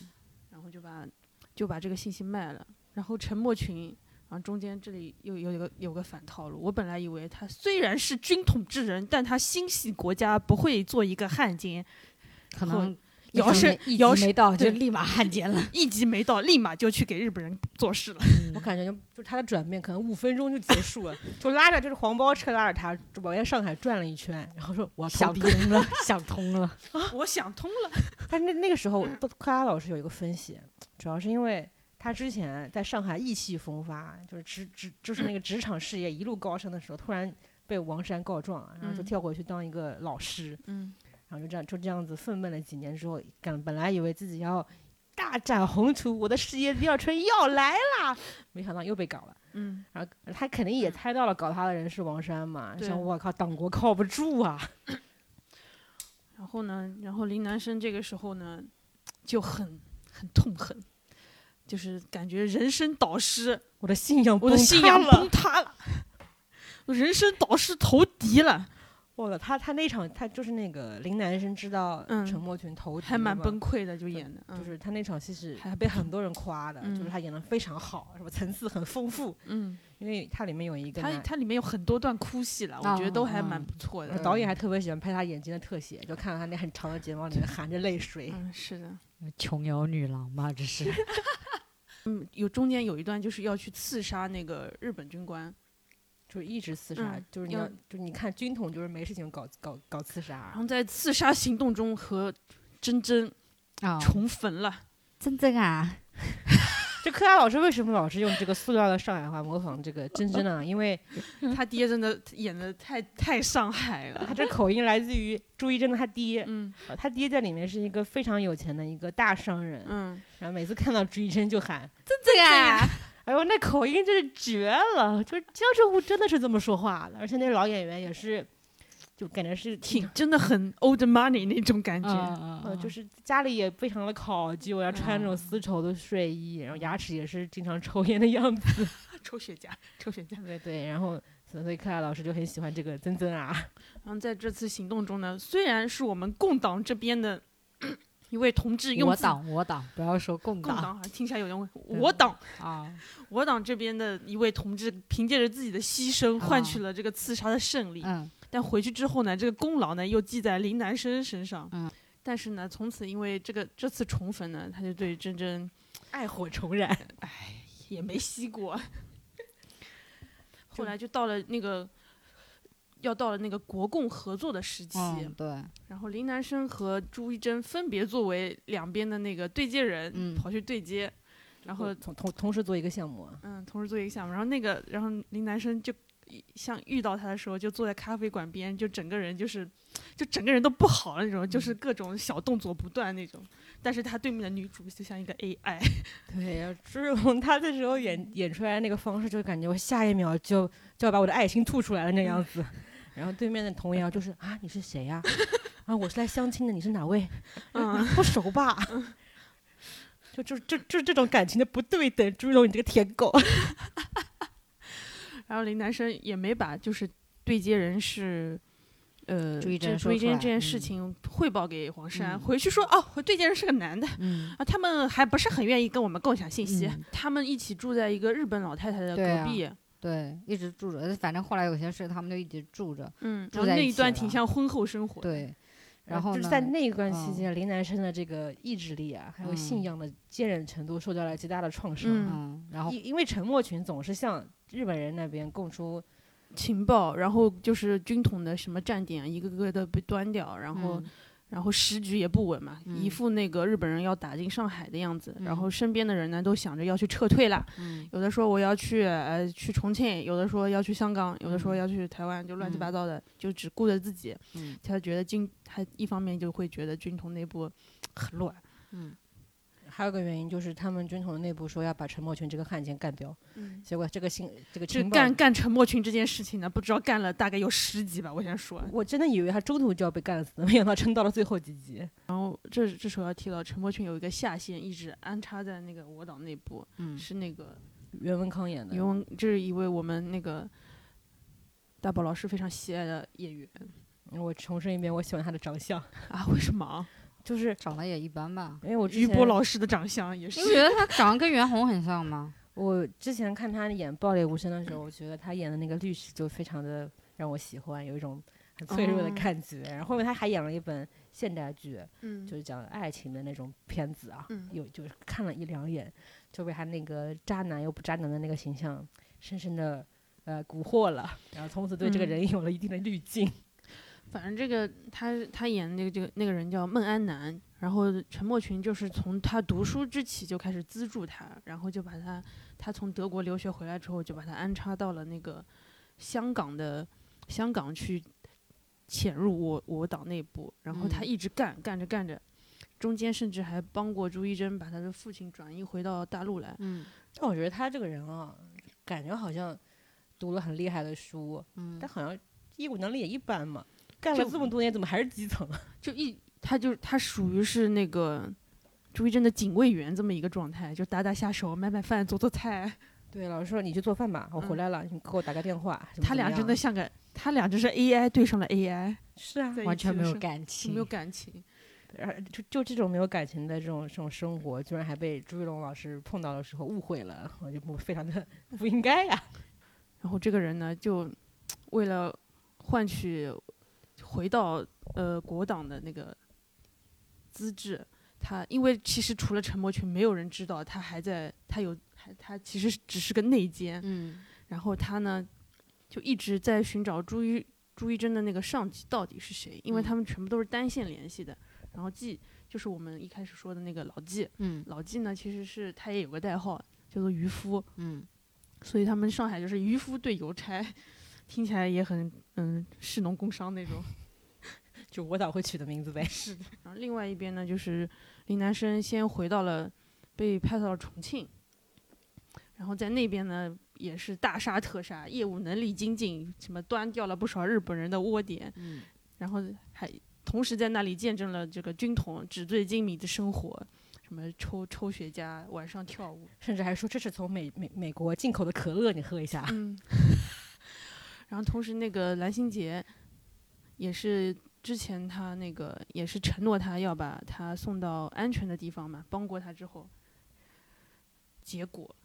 然后就把就把这个信息卖了，然后陈默群。然后中间这里又有一个有个反套路，我本来以为他虽然是军统之人，但他心系国家，不会做一个汉奸，可能摇身一摇没到就立马汉奸了。一级没到，立马就去给日本人做事了。我感觉就就他的转变可能五分钟就结束了，就拉着就是黄包车拉着他就往上海转了一圈，然后说我想敌通了，想通了。我想通了，但是那那个时候，克拉老师有一个分析，主要是因为他之前在上海意气风发，就是职职就是那个职场事业一路高升的时候，突然被王山告状，然后就嗯跳过去当一个老师，嗯然后就这样就这样子愤懑了几年之后，本本来以为自己要大展宏图，我的事业第二春要来啦，没想到又被搞了。嗯，然后他肯定也猜到了搞他的人是王山嘛，对想我靠，党国靠不住啊。然后呢，然后林南生这个时候呢，就很很痛恨，就是感觉人生导师，我的信仰我的信仰崩塌了，我 人生导师投敌了，我的他他那场他就是那个林南生知道嗯陈默群投敌还蛮崩溃的，就演的，嗯就是他那场戏是还被很多人夸的，就是嗯他演的非常好，是吧层次很丰富，嗯，因为它里面有一个男。他他里面有很多段哭戏了，我觉得都还蛮嗯不错的导演还特别喜欢拍他眼睛的特写，就看到他那很长的睫毛里面含着泪水。嗯，是的。琼瑶女郎嘛，这是。嗯，有中间有一段就是要去刺杀那个日本军官，就是一直刺杀，嗯就是你要要，就是你看军统就是没事情搞搞搞刺杀然，后在刺杀行动中和真真啊，重逢了。真真啊，这柯达老师为什么老是用这个塑料的上海话模仿这个真真呢？因为 他爹真的演的太太上海了他。这口音来自于朱一真的他爹，他爹在里面是一个非常有钱的一个大商人，嗯，然后每次看到朱一真就喊，真真啊，哎呦那口音真是绝了，就是江浙沪真的是这么说话的，而且那老演员也是，就感觉是挺 真的很 old money 那种感觉。嗯呃，就是家里也非常的考究，要穿那种嗯丝绸的睡衣，然后牙齿也是经常抽烟的样子。抽雪茄，抽雪茄。对对，然后所以克莱老师就很喜欢这个曾曾啊，然后在这次行动中呢，虽然是我们共党这边的一位同志用自我党我党，不要说共党共党，好像听起来有点我党啊，我党这边的一位同志凭借着自己的牺牲换取了这个刺杀的胜利。嗯但回去之后呢，这个功劳呢又记在林南生身上。嗯但是呢，从此因为这个这次重逢呢，他就对真真 爱火重燃。哎也没熄过。后来就到了那个要到了那个国共合作的时期，嗯对，然后林南生和朱一贞分别作为两边的那个对接人，嗯跑去对接，然后同同同时做一个项目啊，嗯，同时做一个项目，然后那个，然后林南生就像遇到他的时候，就坐在咖啡馆边，就整个人就是，就整个人都不好了那种，就是各种小动作不断那种。但是他对面的女主就像一个 AI，对呀，朱志宏他这时候演演出来那个方式，就感觉我下一秒就就要把我的爱心吐出来了那样子。然后对面的童谣就是啊，你是谁呀、啊？我是来相亲的，你是哪位？嗯，不熟吧？就就就就这种感情的不对等，朱一龙你这个舔狗。然后林南生也没把就是对接人是。呃，朱一这贞说出来朱一贞这件事嗯情汇报给黄山，嗯回去说哦，对接人是个男的嗯啊，他们还不是很愿意跟我们共享信息。嗯他们一起住在一个日本老太太的隔壁，对，一直住着，反正后来有些事他们就一直住着，嗯，住然后那一段挺像婚后生活对，然后呢就是在那一段期嗯间，林南生的这个意志力啊，还有信嗯仰的坚韧程度受到了极大的创伤。嗯嗯，然后因因为沉默群总是向日本人那边供出，情报，然后就是军统的什么站点，一个个的被端掉，然后、嗯然后时局也不稳嘛，嗯。一副那个日本人要打进上海的样子，然后嗯。身边的人呢都想着要去撤退啦，嗯。有的说我要去呃去重庆，有的说要去香港，有的说嗯。要去台湾，就乱七嗯。八糟的，就只顾着自己。嗯。他觉得军，他一方面就会觉得军统内部很乱，嗯还有个原因就是他们军统内部说要把陈默群这个汉奸干掉，嗯，结果这个信这个这情报干干陈默群这件事情呢，不知道干了大概有十集吧，我先说。我真的以为他中途就要被干死，没想到撑到了最后几集。然后这这时候要提到陈默群有一个下线一直安插在那个我党内部，嗯是那个袁文康演的，袁文，这是一位我们那个大宝老师非常喜爱的演员我重申一遍，我喜欢他的长相，啊，为什么啊？就是长得也一般吧。因为我之于前波老师的长相也是你觉得他长得跟袁弘很像吗？我之前看他演《爆裂无声》的时候，我觉得他演的那个律师就非常的让我喜欢，有一种很脆弱的哦感觉。然后后面他还演了一本现代剧，嗯就是讲爱情的那种片子啊，嗯有就是看了一两眼，就被他那个渣男又不渣男的那个形象深深的呃蛊惑了，然后从此对这个嗯人有了一定的滤镜。反正这个他他演的那个这个那个人叫孟安南，然后陈默群就是从他读书之起就开始资助他，然后就把他他从德国留学回来之后就把他安插到了那个香港的香港去潜入我我党内部，然后他嗯一直干干着干着，中间甚至还帮过朱一贞把他的父亲转移回到大陆来。嗯但我觉得他这个人啊，感觉好像读了很厉害的书，嗯但好像业务能力也一般嘛。干了这么多年，怎么还是基层啊？就一他就他属于是那个朱一贞的警卫员这么一个状态，就打打下手，买买饭，做做菜。对，老师说你去做饭吧，我回嗯来了，你给我打个电话。他俩真的像个，他俩就是 AI 对上了 AI，是啊，完全没有感情，没有感情。而就就这种没有感情的这种这种生活，居然还被朱一龙老师碰到的时候误会了，我就不非常的不应该呀、然后这个人呢，就为了换取回到呃国党的那个资质，他因为其实除了陈默群，没有人知道他还在，他有还他其实只是个内奸。嗯。然后他呢，就一直在寻找朱一朱一贞的那个上级到底是谁，因为嗯。他们全部都是单线联系的。然后纪就是我们一开始说的那个老纪，嗯。老纪呢其实是他也有个代号叫做渔夫，嗯。所以他们上海就是渔夫对邮差，听起来也很嗯士农工商那种。就我党会取的名字呗。是的。然后另外一边呢，就是林南生先回到了，被派到了重庆，然后在那边呢也是大杀特杀，业务能力精进，什么端掉了不少日本人的窝点，嗯然后还同时在那里见证了这个军统纸醉金迷的生活，什么抽抽雪茄，晚上跳舞，甚至还说这是从美美美国进口的可乐，你喝一下。嗯，然后同时那个蓝心杰也是之前他那个也是承诺他要把他送到安全的地方嘛，帮过他之后，结果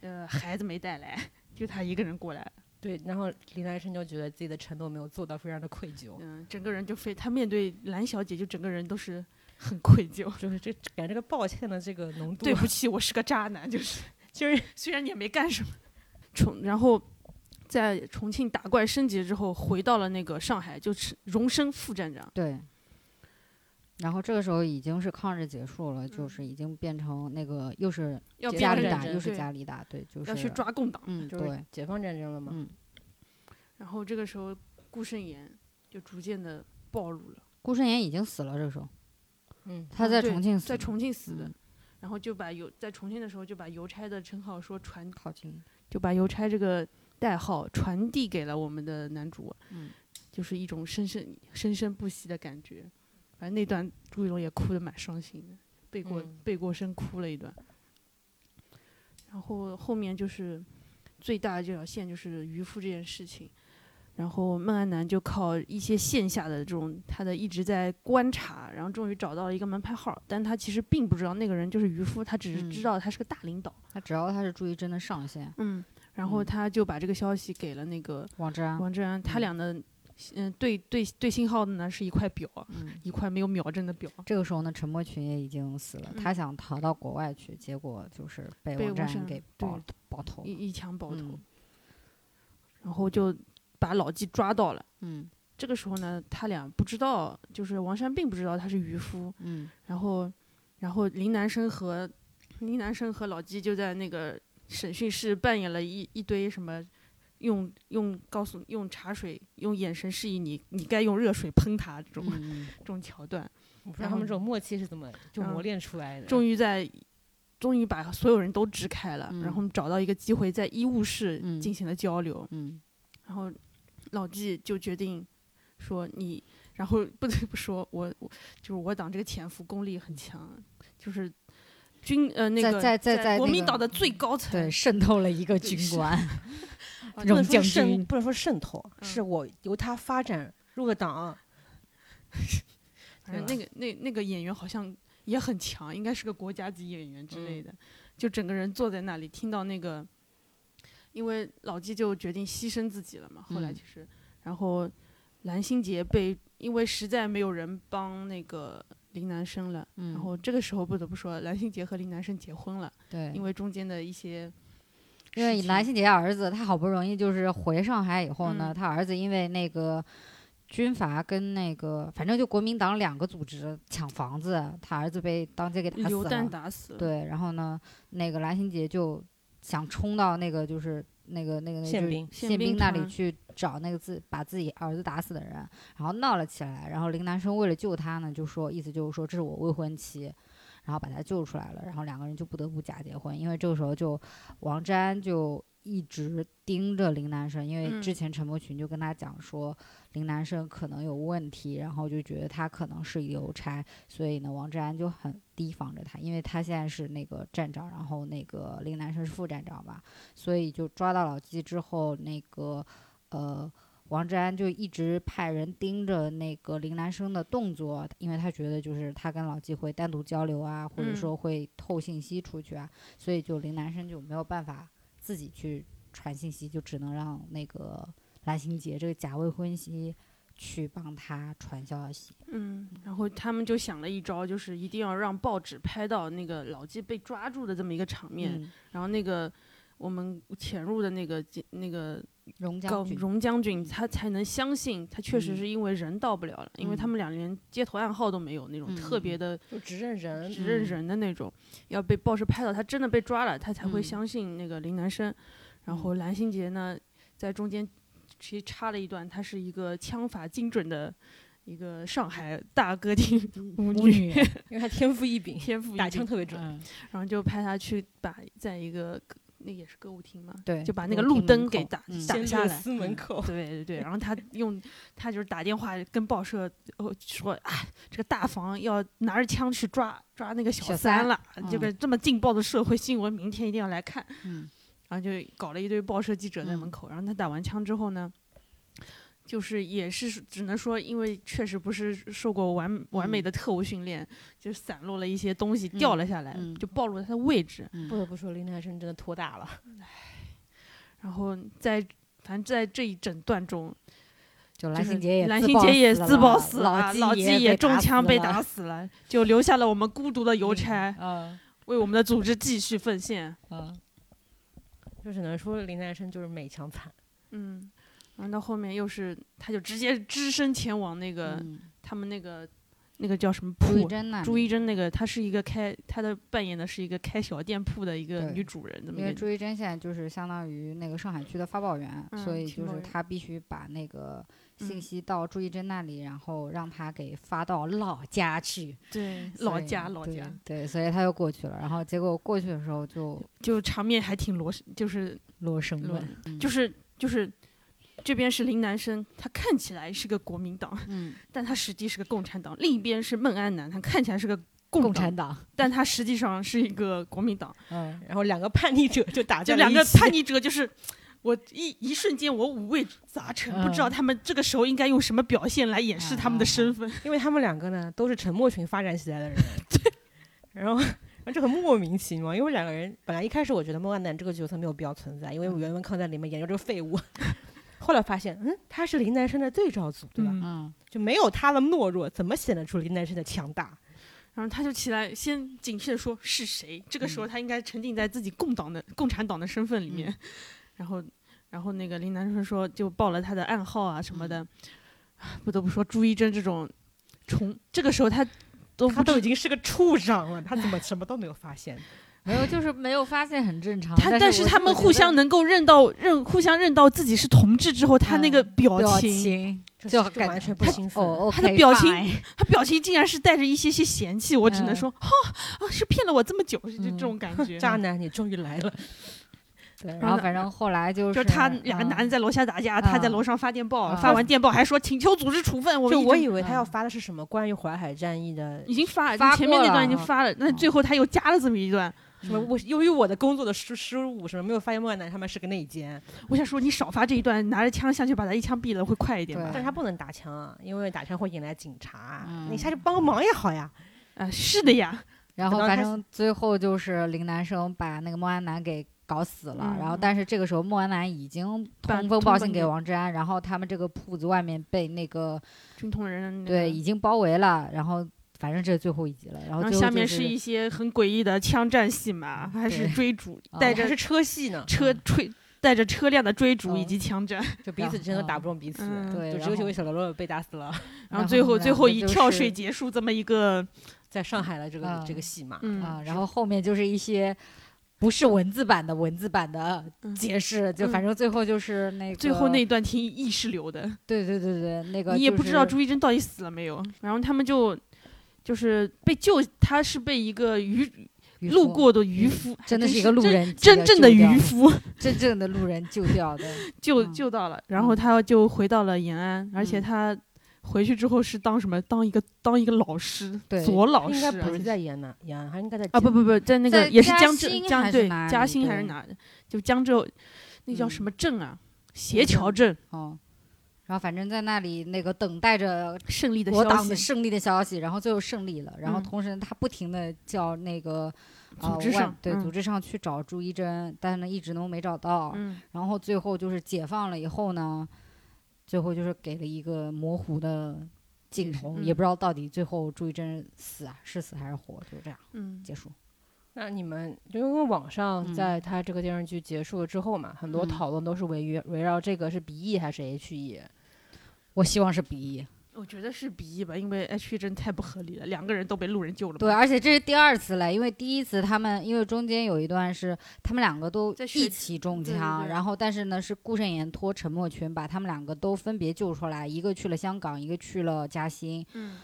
呃孩子没带来，就他一个人过来了，对，然后林南生就觉得自己的承诺没有做到，非常的愧疚，嗯，整个人就非他面对蓝小姐就整个人都是 很愧疚。就是这感觉这个抱歉的这个浓度，对不起，我是个渣男，就是 就是虽然你也没干什么，从然后在重庆打怪升级之后，回到了那个上海，就是荣升副站长。对。然后这个时候已经是抗日结束了，就嗯是已经变成那个又是要家里打，又是对家里打，对，就是要去抓共党。嗯，对，解放战争了嘛。嗯，然后这个时候，顾胜言就逐渐的暴露了，顾胜言已经死了，这个时候嗯，他在重庆死的，在重庆死的，嗯然后就把邮在重庆的时候就把邮差的称号说传，靠近，就把邮差这个代号传递给了我们的男主，嗯，就是一种生生生生不息的感觉。反正那段朱一龙也哭得蛮伤心的，背过、嗯背过身哭了一段。然后后面就是最大的这条线就是渔夫这件事情，然后孟安南就靠一些线下的这种他的一直在观察，然后终于找到了一个门牌号，但他其实并不知道那个人就是渔夫，他只是知嗯道他是个大领导。他只要他是朱一贞的上线，嗯，然后嗯他就把这个消息给了那个王志安，王志安，他嗯俩的嗯，对对对信号的呢是一块表，嗯，一块没有秒针的表。这个时候呢，陈默群也已经死了，他嗯想逃到国外去，结果就是被王占被王占给对爆爆头。一一枪爆头，嗯然后就把老纪抓到了。嗯这个时候呢，他俩不知道，就是王山并不知道他是渔夫，嗯然后，然后林南生和林南生和老纪就在那个审讯室扮演了一一堆什么。用用告诉用茶水用眼神示意你你该用热水喷他这种、嗯这种桥段，我不知道他们这种默契是怎么就磨嗯练出来的。终于在终于把所有人都支开了，嗯然后找到一个机会在医务室嗯进行了交流，嗯然后老纪就决定说你，然后不得不说我我就是我党这个潜伏功力很强，就是军呃那个在在在国民党的最高层，对，渗透了一个军官，不能说荣将军。渗不能说渗透，嗯是我由他发展入了党。那个那那个演员好像也很强，应该是个国家级演员之类的，就整个人坐在那里听到那个，因为老纪就决定牺牲自己了嘛，后来嗯其实，然后蓝心杰被因为实在没有人帮那个林南生了，嗯然后这个时候不得不说蓝心杰和林南生结婚了，对，因为中间的一些因为蓝心杰儿子他好不容易就是回上海以后呢，嗯。他儿子因为那个军阀跟那个反正就国民党两个组织抢房子，他儿子被当街给打死流弹了。打死了，对，然后呢，那个蓝心杰就想冲到那个就是那个那个那个宪兵宪兵那里去找那个自把自己儿子打死的人，然后闹了起来。然后林南生为了救他呢，就说意思就是说这是我未婚妻，然后把他救出来了。然后两个人就不得不假结婚，因为这个时候就王詹就一直盯着林南生，因为之嗯前陈柏群就跟他讲说林南生可能有问题，然后就觉得他可能是邮差，所以呢，王志安就很提防着他，因为他现在是那个站长，然后那个林南生是副站长吧，所以就抓到老纪之后，那个呃。王志安就一直派人盯着那个林南生的动作，因为他觉得就是他跟老纪会单独交流啊，或者嗯说会透信息出去啊，所以就林南生就没有办法自己去传信息，就只能让那个蓝心杰这个假未婚妻去帮他传消息。嗯，然后他们就想了一招，就是一定要让报纸拍到那个老纪被抓住的这么一个场面，嗯，然后那个我们潜入的那个警那个高荣将军，荣将军，他才能相信他确实嗯是因为人到不了了，因为他嗯们俩连街头暗号都没有那种嗯特别的就只认人，只认嗯人的那种，要被报社拍到他真的被抓了，他才会嗯相信那个林南生。然后蓝心杰呢，在中间其实插了一段，他是一个枪法精准的一个上海大歌厅舞女，因为他天赋异禀，天赋异禀枪特别准。嗯，然后就派他去把在一个歌那也是歌舞厅嘛，对，就把那个路灯给打嗯打下来。司门口，对对对，然后他用他就是打电话跟报社呃说啊，这个大房要拿着枪去抓抓那个小小三三了，这嗯个这么劲爆的社会新闻，明天一定要来看。嗯然后就搞了一堆报社记者在门嗯口。然后他打完枪之后呢，就是也是只能说，因为确实不是受过完完美嗯的特务训练，就散落了一些东西掉了下来，嗯就暴露了他的位置。嗯不得不说林泰生真的托大了。然后在反正在这一整段中，就就是蓝心杰也蓝自爆心杰也死了自爆死了，老纪也也中枪被打死死了，就留下了我们孤独的邮差，了。为我们的组织继续奉献。就只能说林南生就是美强惨。嗯，然后到后面又是，他就直接只身前往那个、嗯，他们那个那个叫什么朱一铺？贞呢？朱一真那个，她是一个开，她的扮演的是一个开小店铺的一个女主人，这么因为朱一真现在就是相当于那个上海区的发报员，所以就是他必须把那个信嗯息到朱一真那里，然后让他给发到老家去。对老家老家，对，所以他又过去了。然后结果过去的时候就就场面还挺罗，就是罗生罗门，就是就是这边是林南生，他看起来是个国民党，嗯，但他实际是个共产党；另一边是孟安南，他看起来是个共共产，党，但他实际上是一个国民党。嗯，然后两个叛逆者就打就在了一起两个叛逆者就是。我一一瞬间，我五味杂陈，不知道嗯他们这个时候应该用什么表现来掩饰他们的身份。因为他们两个呢都是沉默群发展起来的人，对，然后。然后这很莫名其妙，因为两个人本来一开始我觉得孟安南这个角色没有必要存在，因为嗯袁文康在里面演就这个废物，后来发现，嗯，他是林南生的对照组，对吧？就没有他的懦弱，怎么显得出林南生的强大？然后他就起来，先警惕的说是谁。这个时候他应该沉浸在自己共党的共产党的身份里面，然后，然后那个林南生说就报了他的暗号啊什么的。不得不说，朱一贞这种从这个时候他都他都已经是个处长了，他怎么什么都没有发现？没有，就是没有发现很正常。他，但但是他们互相能够认到认互相认到自己是同志之后，他那个嗯表表情，就感就完全不他兴奋。哦，他的表情 他表情竟然是带着一些些嫌弃，我只能嗯说，哈啊，是骗了我这么久，就这嗯种感觉。渣男，你终于来了！对，然后反正后来就就是他两个男的嗯在楼下打架，他在嗯楼上发电报，嗯发完电报还说请求组织处分。我就我以为他要嗯发的是什么关于淮海战役的已经发了，发前面那段已经发了，但最后他又加了这么一段。什么？我由于我的工作的失失误，什么没有发现莫南他们是个内奸，我想说，你少发这一段，拿着枪下去把他一枪毙了，会快一点吧对？但是他不能打枪啊，因为打枪会引来警察。嗯你下去帮个忙也好呀。啊，是的呀，然后反正最后就是林南生把那个莫安南给搞死了，嗯然后但是这个时候莫安南已经把通风报信给王志安，然后他们这个铺子外面被那个军统人那个对已经包围了，然后反正这是最后一集了，然后就是下面是一些很诡异的枪战戏嘛，还是追逐，啊带着还是车戏呢，车吹。带着车辆的追逐以嗯及枪战，就彼此之间都打不中彼此，就只有小喽啰被打死了，然后最后最后以两个就是跳水结束这么一个，在上海的这个嗯这个戏码。嗯啊，然后后面就是一些。不是文字版的文字版的嗯解释，就嗯反正最后就是那个最后那段挺意识流的，对对对对那个你也不知道朱一珍到底死了没有。然后他们就就是被救，他是被一个渔路过的渔夫，还真的是一个路人真正的渔夫真正的路人救掉的，救嗯救到了，然后嗯他就回到了延安，而且嗯他回去之后是当什么？当一个当一个老师，左老师啊，应该不是在延安，延安，还应该在啊不不不，在那个也是江浙江对嘉兴还是哪的？就江浙那叫什嗯么镇啊？协桥镇，哦，然后反正在那里那个等待着胜利的消国党的息。胜利的消息，然后最后胜利了，然后嗯。同时他不停的叫那个呃组织上对嗯。组织上去找朱一贞，但是呢一直都没找到，嗯，然后最后就是解放了以后呢，最后就是给了一个模糊的镜头，也嗯不知道到底最后朱一贞死啊是死还是活，就这样嗯。结束。那你们就因为网上嗯。在他这个电视剧结束了之后嘛，很多嗯。讨论都是围围围绕这个是 B E 还是 H E。我希望是 B E。我觉得是 B 一吧，因为 H 真太不合理了，两个人都被路人救了。对，而且这是第二次了，因为第一次他们因为中间有一段是他们两个都一起中对对枪，对然后但是呢是顾慎言托陈默群把他们两个都分别救出来，一个去了香港，一个去了嘉兴，嗯，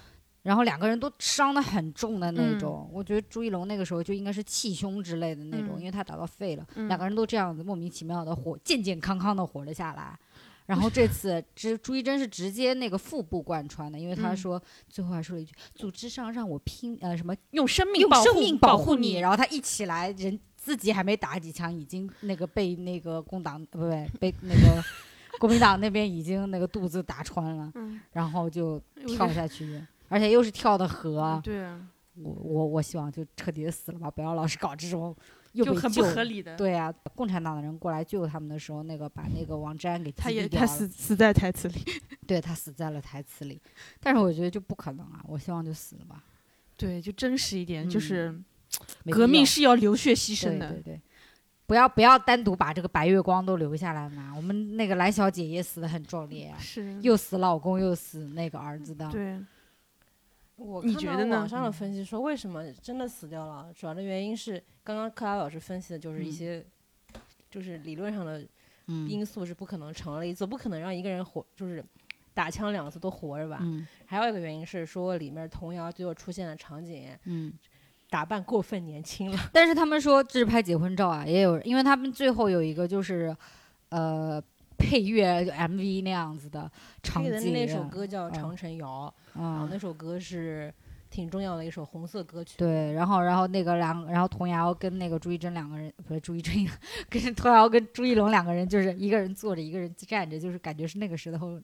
然后两个人都伤得很重的那嗯种。我觉得朱一龙那个时候就应该是气胸之类的那种，嗯因为他打到肺了，嗯两个人都这样子莫名其妙的活健健康康的活了下来。然后这次朱朱一贞是直接那个腹部贯穿的，因为他嗯说、最后还说了一句：“组织上让我拼呃什么用生命用保护生命保护你。然后他一起来，人自己还没打几枪，已经那个被那个工党呃不对被那个 国民党那边已经那个肚子打穿了，嗯，然后就跳下去，而且又是跳的河。嗯对啊，我我我希望就彻底的死了吧，不要老是搞这种又就很不合理的。对啊，共产党的人过来救他们的时候，那个把那个王志安给他也他死死在台词里。对他死在了台词里，但是我觉得就不可能啊，我希望就死了吧，对，就真实一点，就嗯是革命是要流血牺牲的。对对对，不要不要单独把这个白月光都留下来嘛。我们那个蓝小姐也死的很壮烈啊，是，又死老公又死那个儿子的。对，我你觉得呢网上的嗯分析说，为什么真的死掉了？主要的原因是刚刚克拉老师分析的，就是一嗯些，就是理论上的嗯因素是不可能成立，总不可能让一个人活，就是打枪两次都活着吧？嗯还有一个原因是说，里面童谣最后出现的场景嗯，打扮过分年轻了。但是他们说这是拍结婚照啊，也有，因为他们最后有一个就是，呃，配乐 MV 那样子的场景。那首歌叫《嗯长城谣》，然后嗯，那首歌是挺重要的一首红色歌曲。对，然后然后那个两，然后童谣跟那个朱一贞两个人，不是朱一贞，跟童谣跟朱一龙两个人，就是一个人坐着，一个人站着，就是感觉是那个时候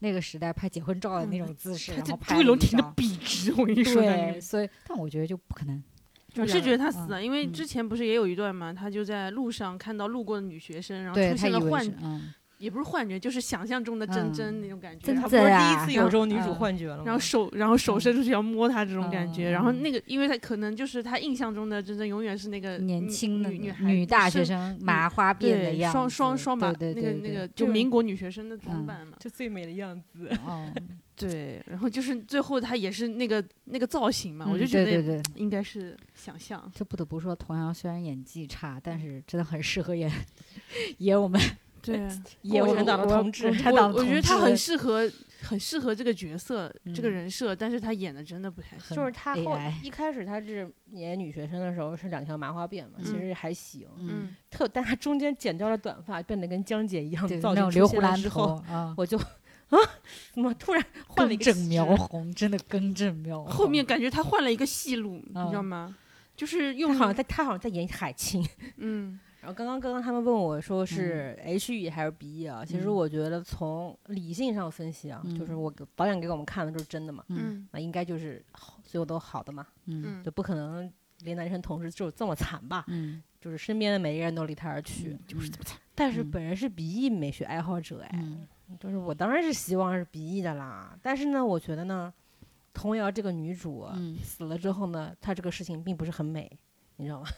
那个时代拍结婚照的那种姿势，然后拍朱一龙挺的笔直，我跟你说。对，所以但我觉得就不可能。我是觉得他死了，因为之前不是也有一段嘛，他就在路上看到路过的女学生，然后出现了幻他以为是，嗯也不是幻觉，就是想象中的真真嗯那种感觉。真然后不是第啊一次有这种女主嗯幻觉了吗？然后手，然后手嗯伸出去要摸她这种感觉，嗯然后嗯那个，因为她可能就是她印象中的真真永远是那个年女轻的女女孩女大学生麻花辫的样子，双双双马对对对对那个那个就就是民国女学生的装嗯扮嘛。就最美的样子。哦，对，然后就是最后她也是那个那个造型嘛，我嗯就觉得应该是想象。这不得不说，童瑶虽然演技差，但是真的很适合演 演我们对，演我共产党的我同志共产党我我觉得他很适合很适合这个角色、这个嗯人设，但是他演的真的不太行。就是他后一开始他是演女学生的时候是两条麻花辫嘛，其嗯实还行。嗯，特，但他中间剪掉了短发，变得跟江姐一样造型留胡兰之后，啊，我就 啊，怎么突然换了一个苗红，真的更正苗 红。后面感觉他换了一个戏路，你知道嗯吗？就是用好像在他好像在演海清。嗯然后刚刚刚刚他们问我说是 H E 还是 B E 啊？其实嗯我觉得从理性上分析啊，就是嗯我给导演给我们看的就是真的嘛，那应该就是好，所有都好的嘛，就不可能连男生同事就这么惨吧？嗯，就是身边的每一个人都离他而去，就是这么惨。但是嗯本人是 B E 美学爱好者哎，嗯就是我当然是希望是 B E 的啦，但是呢，我觉得呢，童瑶这个女主、嗯死了之后呢，她这个事情并不是很美，你知道吗？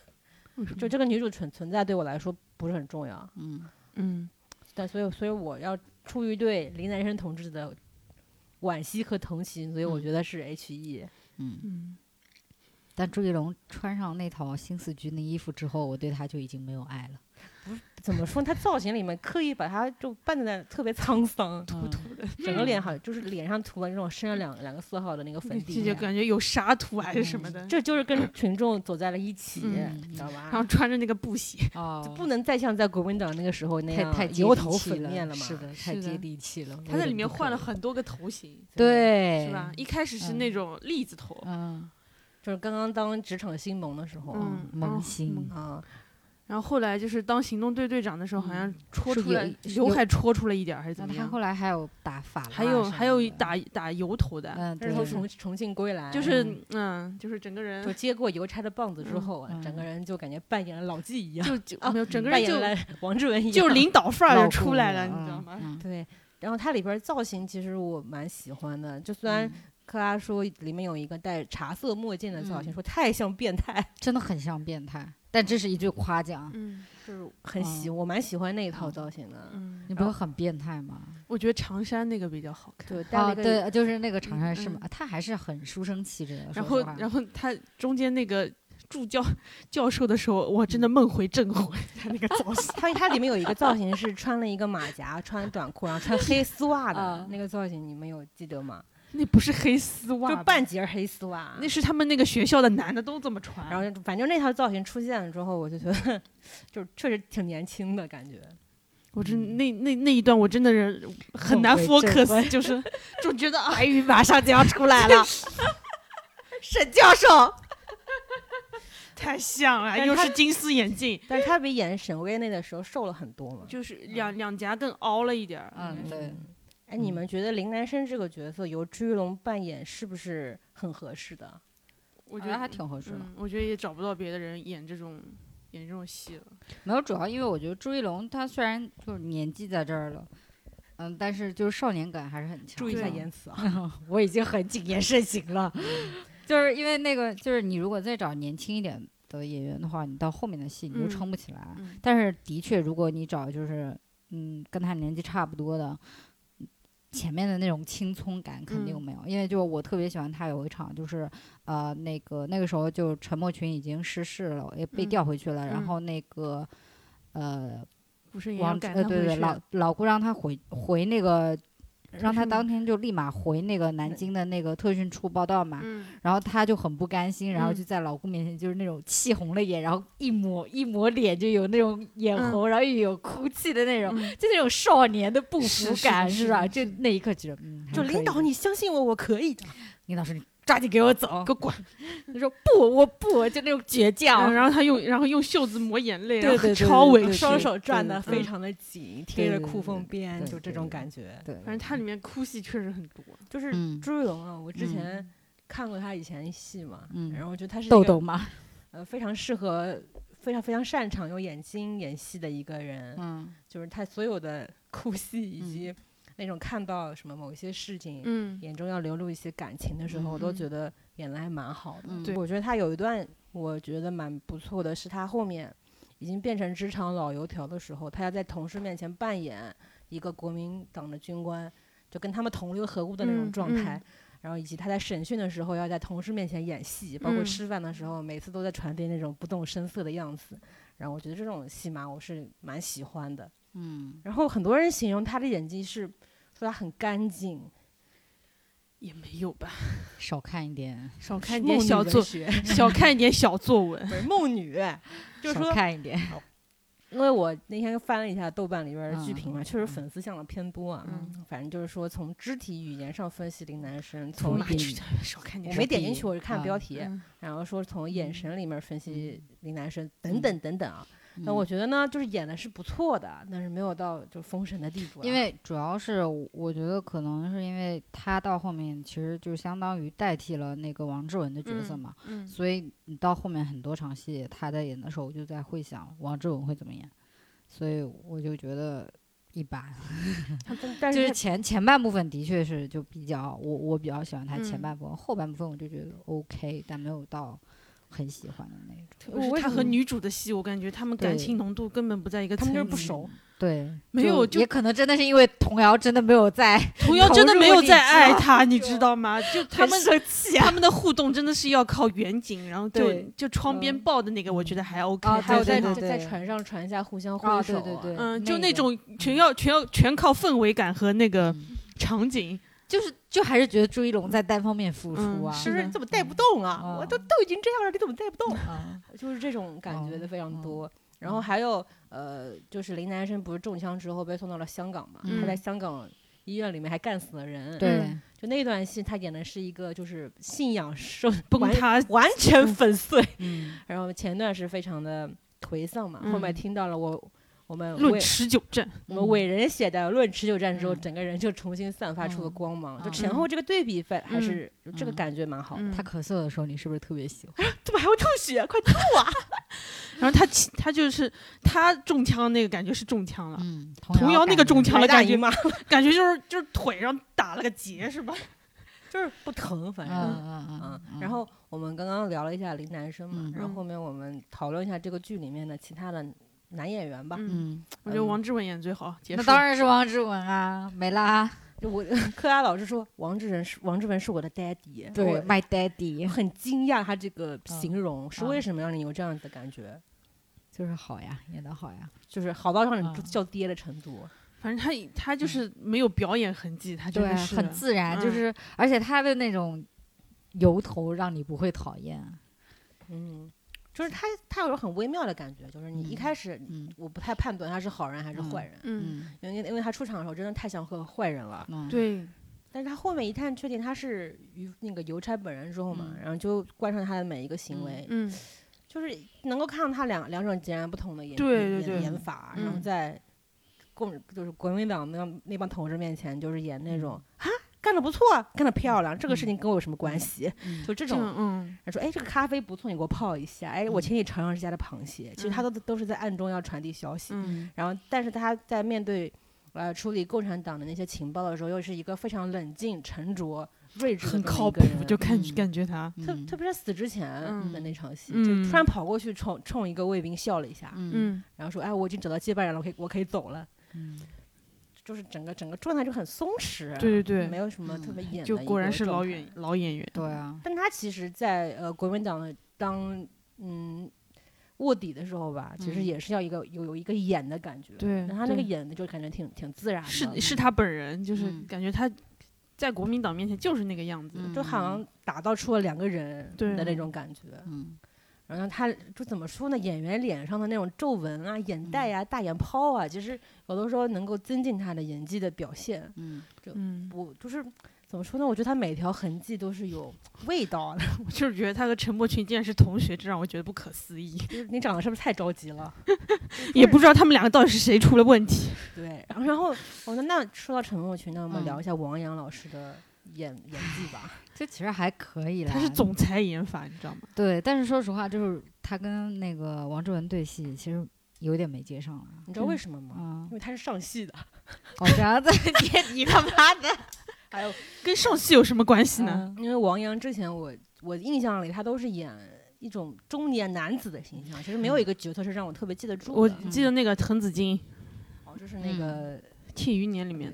就这个女主存存在对我来说不是很重要，嗯嗯但所以所以我要出于对林南生同志的惋惜和同情，所以我嗯觉得是 H E。嗯。嗯，但朱一龙穿上那套新四军的衣服之后，我对他就已经没有爱了。怎么说？他造型里面刻意把他就扮的特别沧桑，嗯。整个脸好像就是脸上涂了那种深了两两个色号的那个粉底，这就感觉有沙土还是什么的，这就是跟群众走在了一起，嗯。知道吧？然后？穿着那个布鞋，就不能再像在国民党那个时候那样油头粉面了嘛？是的，太是的。接地气了。他在里面换了很很多个头型，对，是吧？一开始是嗯那种栗子头，嗯。就是刚刚当职场新萌的时候，嗯。萌新。嗯。啊，然后后来就是当行动队队长的时候，好像嗯戳出来刘海戳出了一点儿还是怎么样他后？来还有打法还有还有的打打油头的，嗯，对但是从重重庆归来，就是嗯嗯，就是整个人就接过邮差的棒子之嗯后啊，整个嗯人就感觉扮演了老纪一样，就就啊没有整个人就 王志文一样，就领导范儿就出来了，你知道吗？嗯对。然后它里边儿造型其实我蛮喜欢的，就虽然嗯克拉说里面有一个戴茶色墨镜的造型，嗯说太像变态，真的很像变态，但这是一句夸奖。嗯就是很喜，我蛮喜欢那一套造型的。嗯，你不是很变态吗？我觉得长衫那个比较好看。对，戴了哦，一个对，就是那个长衫是吗嗯？他还是很书生气质的。然后然后他中间那个助教教授的时候，我真的梦回正魂，他那个造型。他他里面有一个造型是穿了一个马甲，穿短裤，然后穿黑丝袜的啊那个造型，你们有记得吗？那不是黑丝袜就，半截儿黑丝袜。那是他们那个学校的男的都这么穿。然后反正那套造型出现了之后，我就觉得就确实挺年轻的感觉。我真那那那一段我真的是很难 focus，就是就觉得啊，白宇马上就要出来了，沈教授。太像了，又是金丝眼镜，但是他比演沈巍那的时候瘦了很多嘛。就是两两颊更凹了一点儿。嗯，对，哎，你们觉得林南生这个角色由朱一龙扮演是不是很合适的？我觉得还挺合适的。嗯，我觉得也找不到别的人演这种演这种戏了。没有，主要因为我觉得朱一龙他虽然就是年纪在这儿了，嗯，但是就是少年感还是很强。注意一下言辞啊！我已经很谨言慎行了，就是因为那个，就是你如果再找年轻一点的演员的话，你到后面的戏你就嗯撑不起来。嗯但是的确，如果你找就是嗯跟他年纪差不多的，前面的那种青葱感肯定嗯没有，因为就我特别喜欢他有一场就是呃那个那个时候就陈默群已经逝世了，也被嗯调回去了，然嗯后那个呃王呃对对老老顾让他回回那个。让他当天就立马回那个南京的那个特训处报道嘛，嗯，然后他就很不甘心，然后嗯就在老顾面前就是那种气红了眼，然后一抹一抹脸就有那种眼嗯红，然后又有哭泣的那种，嗯就那种少年的不服感，是吧？就那一刻觉得，嗯，还可以的就领导，你相信我，我可以的。领导说你抓紧给我走，给我滚！他说不，我不，就那种倔嗯强，然后他用然后用袖子抹眼泪，对对对超委屈。双手攥得非常的紧，贴着裤缝边，就这种感觉。对，反正他里面哭戏确实很多。就是嗯朱一龙啊，我之嗯前看过他以前的戏嘛，嗯然后我觉得他是一豆豆嘛，呃非常适合、非常非常擅长用眼睛演戏的一个人，嗯就是他所有的 哭戏，以及那种看到什么某一些事情，嗯眼中要流露一些感情的时候，我都嗯觉得演的还蛮好的。嗯对我觉得他有一段我觉得蛮不错的，是他后面已经变成职场老油条的时候，他要在同事面前扮演一个国民党的军官，就跟他们同流合污的那种嗯状态。嗯然后以及他在审讯的时候要在同事面前演戏，包括嗯吃饭的时候，每次都在传递那种不动声色的样子。然后我觉得这种戏码我是蛮喜欢的。嗯，然后很多人形容他的演技是说他很干净，也没有吧，少看一点，少看一点小作，文 少看一点小作文。不是梦女，就是少说，看一点。因为我那天翻了一下豆瓣里边的剧嗯评嘛，确实粉丝向的偏多啊。嗯反正就是说从肢体语言上分析林南生，从演从演少看我点。没点进去，我是看啊标题，嗯然后说从眼神里面分析林南生等嗯等等等啊。那嗯我觉得呢，就是演的是不错的，但是没有到就封神的地步啊。因为主要是我我觉得可能是因为他到后面其实就相当于代替了那个王志文的角色嘛，嗯所以你到后面很多场戏他在演的时候，我就在会想王志文会怎么演，所以我就觉得一般。就是前前半部分的确是就比较我我比较喜欢他前嗯半部分，后半部分我就觉得 OK，但没有到很喜欢的那种。我为什么他和女主的戏，我感觉他们感情浓度根本不在一个他们就不熟。对，没有就就也可能真的是因为童谣真的没有在 童谣真的没有在爱他，你知道吗？就他们生气他们的互动真的是要靠远景，然后就就窗边嗯抱的那个，我觉得还 OK，啊还有在对对对在在船上船下互相挥啊手、对对对嗯，就那种全要全要全靠氛围感和那个嗯场景，就是就还是觉得朱一龙在单方面付出嗯啊，是不是你怎么带不动啊？嗯我都都已经这样了，你怎么带不动？啊 就是这种感觉的哦非常嗯多。然后还有呃，就是林南生不是中枪之后被送到了香港嘛？他在嗯香港医院里面还干死了人。对嗯，就那段戏，他演的是一个就是信仰受 崩完塌，完全粉碎。嗯然后前段是非常的颓丧嘛，后面嗯听到了我我们论伟持久战，我们伟人写的《论持久战》之后，嗯整个人就重新散发出了嗯光芒，就嗯前后这个对比，反还嗯是这个嗯感觉蛮好的。嗯他咳嗽的时候，你是不是特别喜欢？怎么还会吐血？快吐啊！然后他他就是他中枪那个感觉是中枪了，嗯，童谣那个中枪白了，感觉嘛 感觉就是就是腿上打了个结是吧？就是不疼，反正。嗯然后我们刚刚聊了一下林南生嘛，嗯然后后面我们讨论一下这个剧里面的其他的男演员吧。我觉得王志文演最好。那当然是王志文啊，没啦，就我柯达老师说王志文是王志文是我的 daddy，对，My Daddy 很惊讶他这个形容是嗯。为什么让你有这样的感觉，就是好呀，演的好呀，就是好到让你嗯。叫爹的程度。反正他他就是没有表演痕迹，他真对，的是很自然，就嗯。是而且他的那种由头让你不会讨厌，嗯，就是他他有种很微妙的感觉，就是你一嗯开始嗯。我不太判断他是好人还是坏人，嗯，嗯。因为因为他出场的时候真的太像个坏人了。嗯，对，但是他后面一看确定他是于那个邮差本人之后嘛，嗯。然后就观察他的每一个行为，嗯。就是能够看到他两两种截然不同的演演对对。对演法，然后嗯。在共就是国民党那那帮同志面前，就是演那种干得不错，干得漂亮，这个事情跟我有什么关系？嗯就这种，嗯。他说哎这个咖啡不错，你给我泡一下，哎我嗯。请你尝尝这家的螃蟹，其实他都都是在暗中要传递消息，嗯。然后但是他在面对。呃，处理共产党的那些情报的时候，又是一个非常冷静、沉着、睿智很靠谱就看嗯。感觉他，特嗯。特别是死之前嗯。的那场戏，嗯。就突然跑过去冲冲一个卫兵笑了一下，嗯嗯。然后说：“哎，我已经找到接班人了，我可以我可以走了。嗯”就是整个整个状态就很松弛，对对对没有什么嗯特别演的就一果然是老演老演员，对啊，但他其实在，呃国民党的当嗯卧底的时候吧，其实嗯。也是要一个有有一个演的感觉，对但他那个演的就感觉挺挺自然的，是是他本人，就是嗯感觉他在国民党面前就是那个样子，嗯就好像打造出了两个人的那种感觉。嗯然后他就怎么说呢？演员脸上的那种皱纹啊、眼袋啊、大眼泡啊，其实有的时候能够增进他的演技的表现。嗯嗯，我就是怎么说呢？我觉得他每条痕迹都是有味道的。我就是觉得他和陈柏群竟然是同学，这让我觉得不可思议，你长得是不是太着急了？也不知道他们两个到底是谁出了问题。对，然后然后我说那说到陈柏群，那我们嗯聊一下王阳老师的演演技吧。这其实还可以啦，他是总裁演法，你知道吗？对，但是说实话，就是他跟那个王志文对戏，其实有点没接上了。你知道为什么吗？嗯因，为他是上戏的，哦，这样子，你你他妈的，还有跟上戏有什么关系呢？嗯因为王阳之前我我印象里他都是演一种中年男子的形象，其实没有一个角色是让我特别记得住的我。记得那个滕子京《哦，就是那个，庆余年》里面，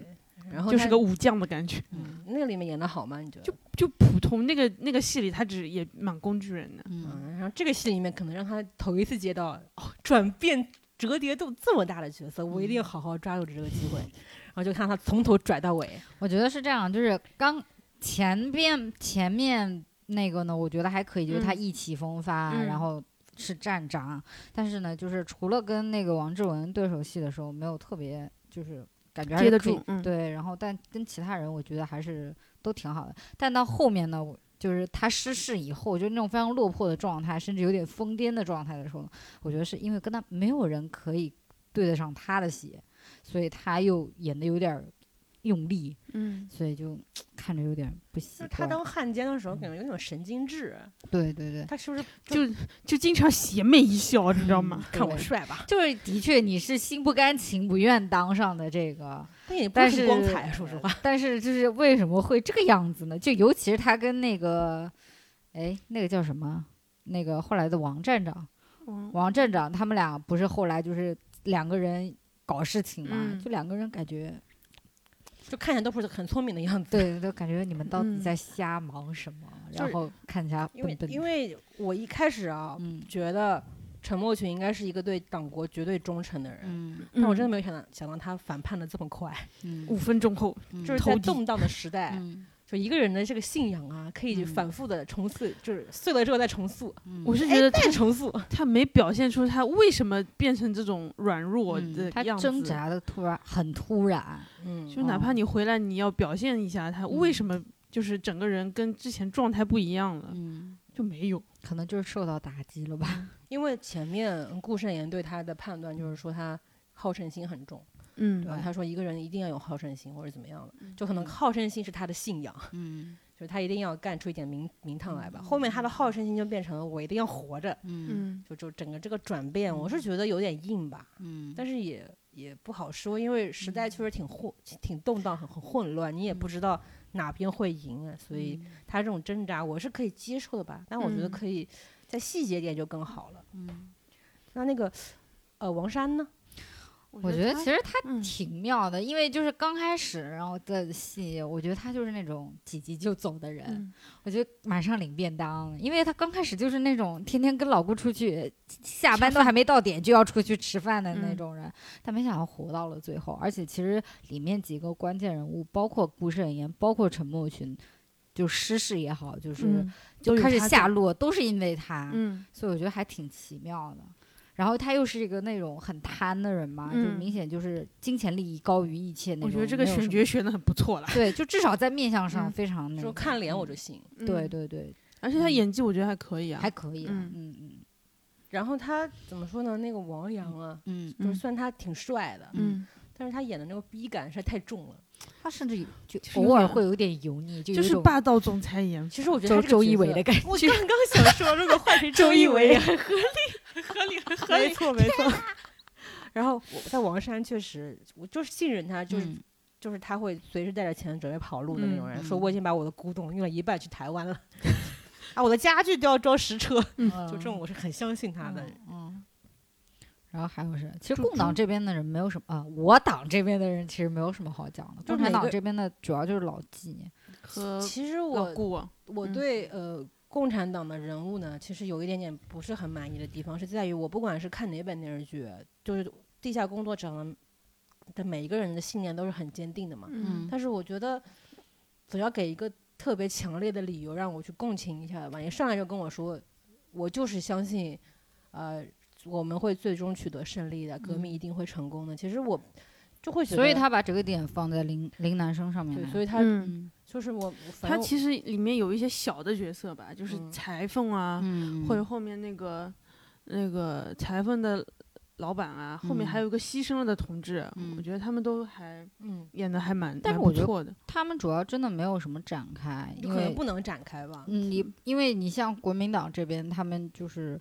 然后就是个武将的感觉，嗯，那个里面演的好吗？你觉得？就就普通。那个那个戏里，他只也蛮工具人的。嗯，嗯，然后这个戏里面可能让他头一次接到哦转变折叠度这么大的角色，我一定要好好抓住这个机会，然后就看他从头拽到尾。我觉得是这样，就是刚前边前面那个呢，我觉得还可以，就是他嗯意气风发，嗯然后是站长，但是呢，就是除了跟那个王志文对手戏的时候，没有特别就是感觉还接得住嗯。对，然后但跟其他人我觉得还是都挺好的，但到后面呢，我就是他失势以后，就那种非常落魄的状态，甚至有点疯癫的状态的时候，我觉得是因为跟他没有人可以对得上他的戏，所以他又演的有点儿用力，嗯，所以就看着有点不习惯。他当汉奸的时候，感觉有点神经质。对对对，他是不是就就经常邪魅一笑，你知道吗？看我帅吧？就是的确你是心不甘情不愿当上的这个，但也不但是是很光彩，说实话。但是就是为什么会这个样子呢？就尤其是他跟那个，哎，那个叫什么？那个后来的王站长，嗯王站长他们俩不是后来就是两个人搞事情嘛？嗯就两个人感觉，就看起来都不是很聪明的样子。对，都感觉你们到底嗯在瞎忙什么？就是然后看起来因为。因为我一开始啊，嗯觉得陈默群应该是一个对党国绝对忠诚的人，嗯但我真的没有想到想到他反叛的这么快，嗯五分钟后，嗯就是在动荡的时代，嗯就一个人的这个信仰啊，可以嗯反复的重塑，就是碎了之后再重塑，嗯我是觉得他再重塑。他没表现出他为什么变成这种软弱的样子。挣扎的突然很突然，嗯，就哪怕你回来，你要表现一下他为什么就是整个人跟之前状态不一样了，嗯，就没有。可能就是受到打击了吧。因为前面顾慎言对他的判断就是说他好胜心很重，嗯。对吧？他说一个人一定要有好胜心或者怎么样的，就可能好胜心是他的信仰，嗯。就是他一定要干出一点名名堂来吧。后面他的好胜心就变成了我一定要活着，嗯嗯。就就整个这个转变，我是觉得有点硬吧，嗯。但是也也不好说，因为时代确实挺混、挺动荡、很很混乱，你也不知道哪边会赢啊，所以他这种挣扎我是可以接受的吧，但我觉得嗯。可以在细节点就更好了。嗯，那那个呃王珊呢？我觉得其实他嗯。挺妙的，因为就是刚开始然后的戏，我觉得他就是那种几集就走的人，嗯。我觉得马上领便当，因为他刚开始就是那种天天跟老顾出去，下班都还没到点就要出去吃饭的那嗯。种人，但没想到活到了最后，而且其实里面几个关键人物，包括顾慎言，包括陈默群，就失事也好，就是、嗯就开始下落，都是因为他，嗯。所以我觉得还挺奇妙的。然后他又是一个那种很贪的人嘛，就嗯明显就是金钱利益高于一切那种。我觉得这个选角选的很不错了。对，就至少在面相上嗯非常那个。说看脸我嗯就信。对嗯，对对，而且他嗯演技我觉得还可以啊。还可以啊。嗯嗯嗯然后他怎么说呢？那个王阳啊，嗯，就是嗯虽然他挺帅的，嗯，但是他演的那个逼感实在太重了。他甚至有就偶尔会有点油腻，就就是霸道总裁一样。其实我觉得周一围的感觉。我刚刚想说，如果换成 周一围，很合理，合理，合理，没错，没错。然后我在王珊确实，我就是信任他，就是、嗯就是他会随时带着钱准备跑路的那种人。嗯说我已经把我的古董用了一半去台湾了，啊，我的家具都要装实车，嗯就这种我是很相信他的。嗯。嗯然后还有是，其实共党这边的人没有什么啊，我党这边的人其实没有什么好讲的。共产党这边的主要就是老纪，和其实老我我对呃共产党的人物呢，其实有一点点不是很满意的地方，是在于我不管是看哪本电视剧，就是地下工作者的的每一个人的信念都是很坚定的嘛。嗯但是我觉得总要给一个特别强烈的理由让我去共情一下吧。你上来就跟我说，我就是相信，呃，我们会最终取得胜利的，革命一定会成功的。其实我就会觉得，所以他把这个点放在林林南生上面对，来。所以他就是我，我他其实里面有一些小的角色吧，就是嗯裁缝啊，嗯，或者后面那个那个裁缝的老板啊，后面还嗯有一个牺牲了的同志，嗯我觉得他们都还嗯，演的还蛮蛮但是我觉得不错的。他们主要真的没有什么展开，因为可能不能展开吧。嗯，你因为你像国民党这边，他们就是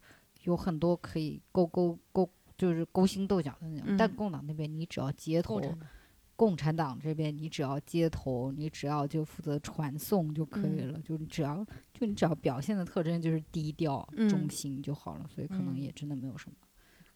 有很多可以勾勾勾就是勾心斗角的那种。但嗯。共党那边你只要接头共，产党这边你只要接头，你只要就负责传送就可以嗯。了，就你只要就你只要表现的特征就是低调、嗯。中心就好了，所以可能嗯。也真的没有什么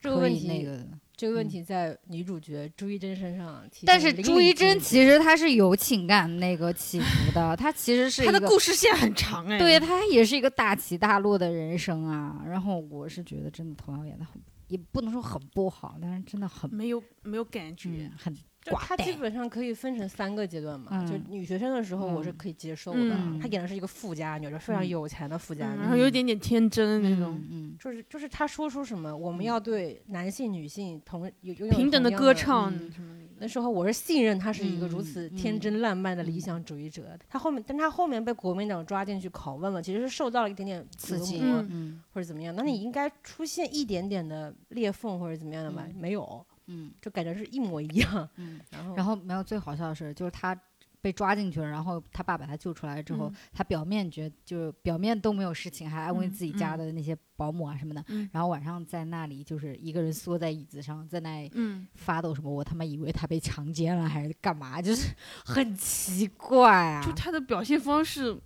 这个问题，那个。这个问嗯题在女主角朱一真身上体现但是朱一贞漓尽致其实她是有情感那个起伏的，她其实是她的一个故事线很长哎，对，她也是一个大起大落的人生啊。然后我是觉得真的童瑶演的很，也不能说很不好，但是真的很没有没有感觉嗯，很就她基本上可以分成三个阶段嘛，就嗯。女学生的时候我是嗯。可以接受的，嗯。她演的是一个富家女，就非常嗯。有钱的富家嗯女，然后有一点点天真那种就是就是她说出什么我们要对男性女性同有有平等的歌唱嗯什么的。那时候我是信任她是一个如嗯此嗯天真烂漫的理嗯。想主义者。她后面，但她后面被国民党抓进去拷问了，其实是受到了一点点刺激，或者怎么样。那你应该出现一点点的裂缝或者怎么样的吧？嗯。没有，嗯就感觉是一模一样。嗯。然后，然后没有最好笑的是，就是他被抓进去了，然后他爸把他救出来之后，嗯他表面觉就是表面都没有事情，还安慰嗯自己家嗯的那些保姆啊什么的。嗯然后晚上在那里就是一个人缩在椅子上，在那里嗯，发抖什么，我他妈以为他被强奸了还是干嘛，就是很奇怪啊就。他的表现方式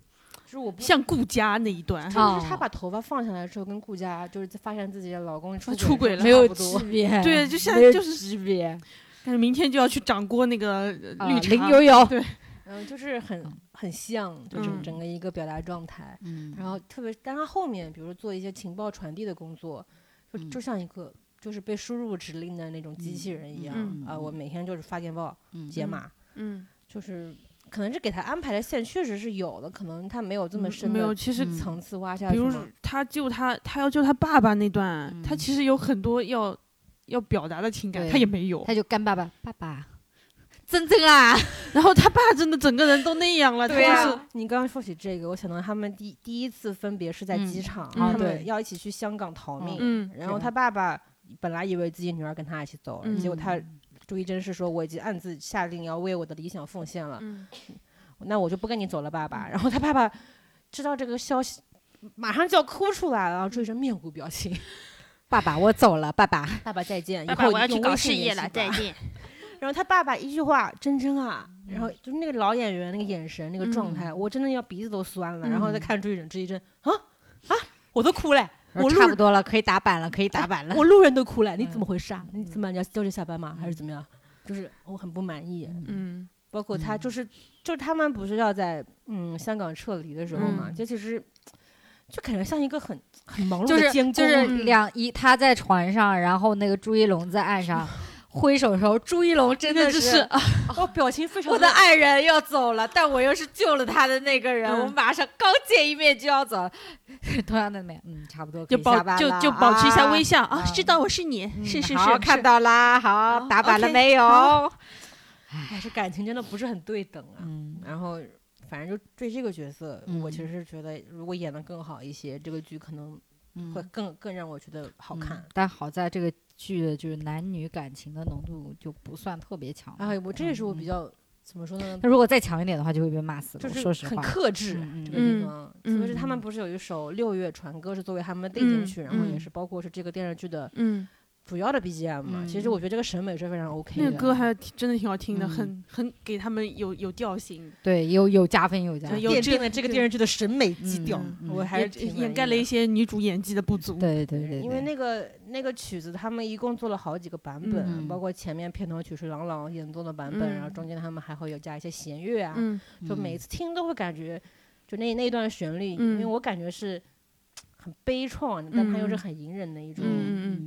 就是我不。像顾佳那一段，就是她哦把头发放下来之后，跟顾佳就是在发现自己的老公出出轨了没有差不多区别，对就像就是区别。但是明天就要去掌锅那个绿茶，林悠悠，嗯，就是很嗯很像，就整嗯整个一个表达状态。嗯，然后特别，但她后面比如做一些情报传递的工作，就嗯就像一个就是被输入指令的那种机器人一样嗯啊、我每天就是发电报、嗯解码，嗯，就是可能是给他安排的线确实是有的，可能他没有这么深没有，其实嗯层次挖下去比如。说他救他，他要救他爸爸那段，他嗯其实有很多要要表达的情感，他也没有。他就干爸爸，爸爸，真真啊，然后他爸真的整个人都那样了，他对呀、就是你刚刚说起这个，我想到他们第第一次分别是在机嗯场，嗯他对们要一起去香港逃命，嗯然后他爸爸本来以为自己女儿跟他一起走，嗯结果他朱一真是说我已经暗自下令要为我的理想奉献了，嗯那我就不跟你走了，爸爸。然后他爸爸知道这个消息，马上就要哭出来了，然后朱一贞面无表情，爸爸，我走了，爸爸。爸爸再见，以后我要去搞事业了，再。见。然后他爸爸一句话，真真啊，然嗯后就是那个老演员那个眼神那个状态，我真的要鼻子都酸了。然后再嗯看朱一贞，朱一真啊啊，我都哭了，我差不多了，可以打板了，可以打板了。我路人都哭了，你怎么嗯回事啊？你怎么你要叫着下班吗？还是怎么样？就是我很不满意。嗯包括他就是，就是他们不是要在嗯香港撤离的时候嘛，嗯这其实就感觉像一个很很忙碌的监工，就是嗯两一他在船上，然后那个朱一龙在岸上 挥手的时候，朱一龙真的就是啊，哦，表情非常我的爱人要走了，但我又是救了他的那个人，嗯我马上刚见一面就要走。同样的没，嗯，差不多就保就就保持一下微笑。啊，啊知道我是你，嗯是是是，看到啦，好，打板了没有？好哎，这感情真的不是很对等啊。嗯然后反正就对这个角色，我其嗯实是觉得如果演得更好一些，这个剧可能嗯会更更让我觉得好看嗯。但好在这个剧的就是男女感情的浓度就不算特别强。哎，我这也是我嗯比较怎么说呢？那如果再强一点的话，就会被骂死了。就是很克制嗯这个地嗯方，特别是他们嗯不是有一首《六月船歌》是作为他们的背景嗯曲，然后也嗯是包括是这个电视剧的嗯，主要的 BGM 嘛。其实嗯我觉得这个审美是非常 OK 的。那个歌还真的挺好听的，嗯很很给他们有有调性，对，有有加分，有加分。奠有这定了这个电视剧的审美基调我还是挺掩盖了一些。女主演技的不足。对对对，因为那个那个曲子，他们一共做了好几个版本，嗯包括前面片头曲是郎朗演奏的版本，然后嗯中间他们还会有加一些弦乐啊，嗯就每次听都会感觉，就那那一段旋律，因为嗯我感觉是很悲怆，但它又是嗯。很隐忍的一种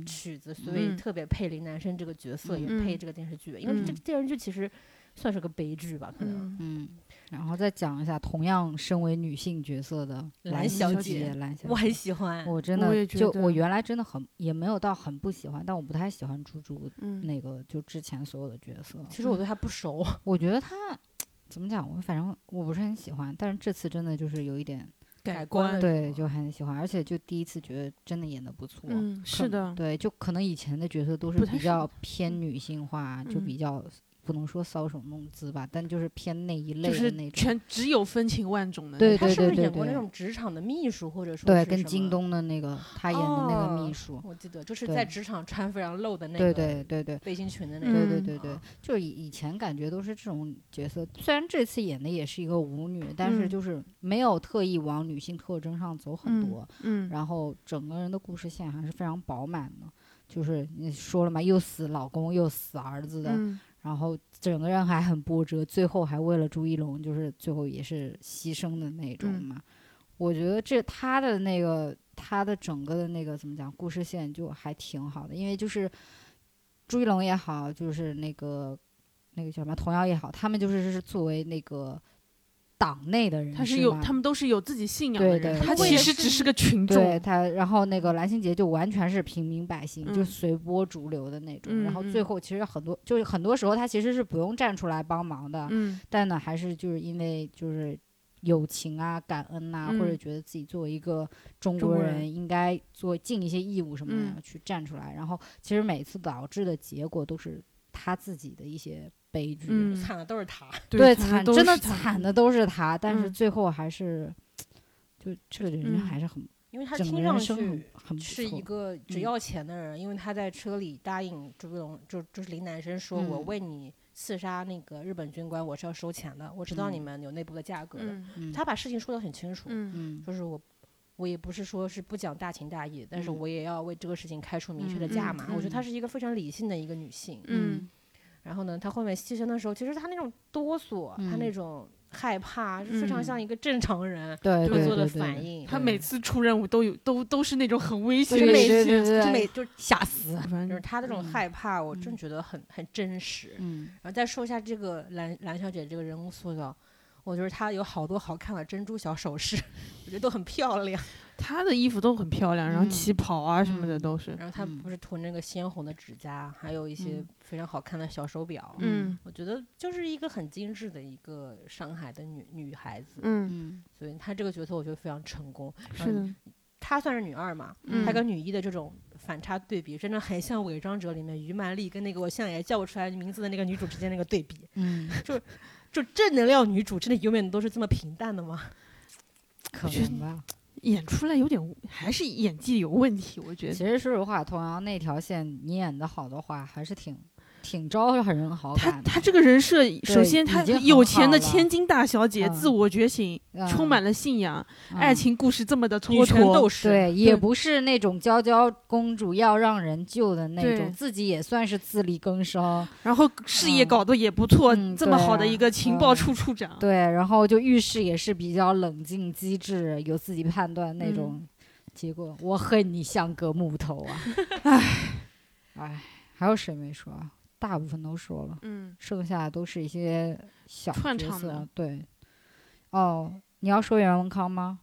曲子，所以嗯。特别配林南生这个角色，也嗯。配这个电视剧，因为这嗯。个电视剧其实算是个悲剧吧，可能。嗯。嗯，然后再讲一下同样身为女性角色的蓝小小姐蓝小姐，我很喜欢，我真的就我原来真的很也没有到很不喜欢，但我不太喜欢猪猪嗯。那个就之前所有的角色。其实我对她不熟，我觉得她 怎么讲，我反正我不是很喜欢，但是这次真的就是有一点改观对，就很喜欢，而且就第一次觉得真的演的不错。嗯，是的，对，就可能以前的角色都是比较偏女性化，就嗯。比较不能说搔首弄姿吧，但就是偏那一类就是的那种。全只有风情万种的那对种。他是不是对对演过那种职场的秘书，或者说对，是？跟京东的那个他演的那个秘哦书，我记得就是在职场穿非常露的那对个对对对。背心裙的那嗯个。对对对就是以以前感觉都是这种角色，虽然这次演的也是一个舞女，但是嗯就是没有特意往女性特征上走很嗯多，嗯，然后整个人的故事线还是非常饱满的。就是你说了嘛，又死老公又死儿子的，嗯然后整个人还很波折，最后还为了朱一龙，就是最后也是牺牲的那种嗯嘛。我觉得这他的那个他的整个的那个怎么讲，故事线就还挺好的，因为就是朱一龙也好，就是那个那个叫什么童谣也好，他们就是是作为那个党内的人，他是有，吗他们都是有自己信仰的人，对对他其实只是个群众。对他，然后那个蓝心杰就完全是平民百姓，就嗯随波逐流的那种。然后最后其实很多，就是很多时候他其实是不用站出来帮忙的，嗯但呢，还是就是因为就是友情啊、感恩呐、或者嗯觉得自己作为一个中国人人应该做尽一些义务什么的、嗯去站出来。然后其实每次导致的结果都是他自己的一些悲剧。嗯，惨的都是他。对，真的惨的都是他，但是嗯最后还是。就这个人嗯还是很，因为他听上去很是一个只嗯要钱的人，因为他在车里答应朱一龙，就就是林南生说：“我嗯为你刺杀那个日本军官，我是要收钱的，我知道你嗯们有内部的价格的。他把事情说得很清楚，嗯嗯就是我。我也不是说是不讲大情大义，但是嗯我也要为这个事情开出明确的嗯价嗯码。我觉得她嗯是一个非常理性的一个女性。嗯然后呢，他后面牺牲的时候，其实他那种哆嗦，他那嗯种害怕，是非常嗯像一个正常人对对会做的对对反应。他每次出任务都有都都是那种很危险的就每对事情，对对就每就吓死。反正就是他这种嗯害怕，我真嗯觉得很很真实。嗯然后再说一下这个蓝蓝小姐这个人物塑造，我觉得她有好多好看的珍珠小首饰，我觉得都很漂亮。他的衣服都很漂亮，然后嗯旗袍啊什么的嗯都是。然后她嗯不是涂那个鲜红的指甲，还有一些嗯非常好看的小手表。嗯我觉得就是一个很精致的一个上海的女女孩子，嗯，嗯所以她这个角色我觉得非常成功。是的，她算是女二嘛，嗯她跟女一的这种反差对比，真的很像《伪装者》里面于曼丽跟那个我现在也叫不出来名字的那个女主之间那个对比。嗯，就正能量女主真的永远都是这么平淡的吗？可能吧。演出来有点还是演技有问题，我觉得。其实说实话，童谣那条线你演的好的话，还是挺挺招人好他感的。他这个人设，首先她已经很有钱的千金大小姐，嗯自我觉醒，充满了信仰，爱嗯情故事这么的女蹉跎，权斗士，对，也不是那种娇娇公主要让人救的那种，自己也算是自力更生。然后事业嗯搞得也不错，嗯这么好的一个情报嗯处处长。对，然后就遇事也是比较冷静机智，有自己判断那嗯种。结果我恨你像个木头啊！唉，唉，还有谁没说啊？大部分都说了，嗯，剩下的都是一些小角色串场的。对，哦，你要说袁文康吗？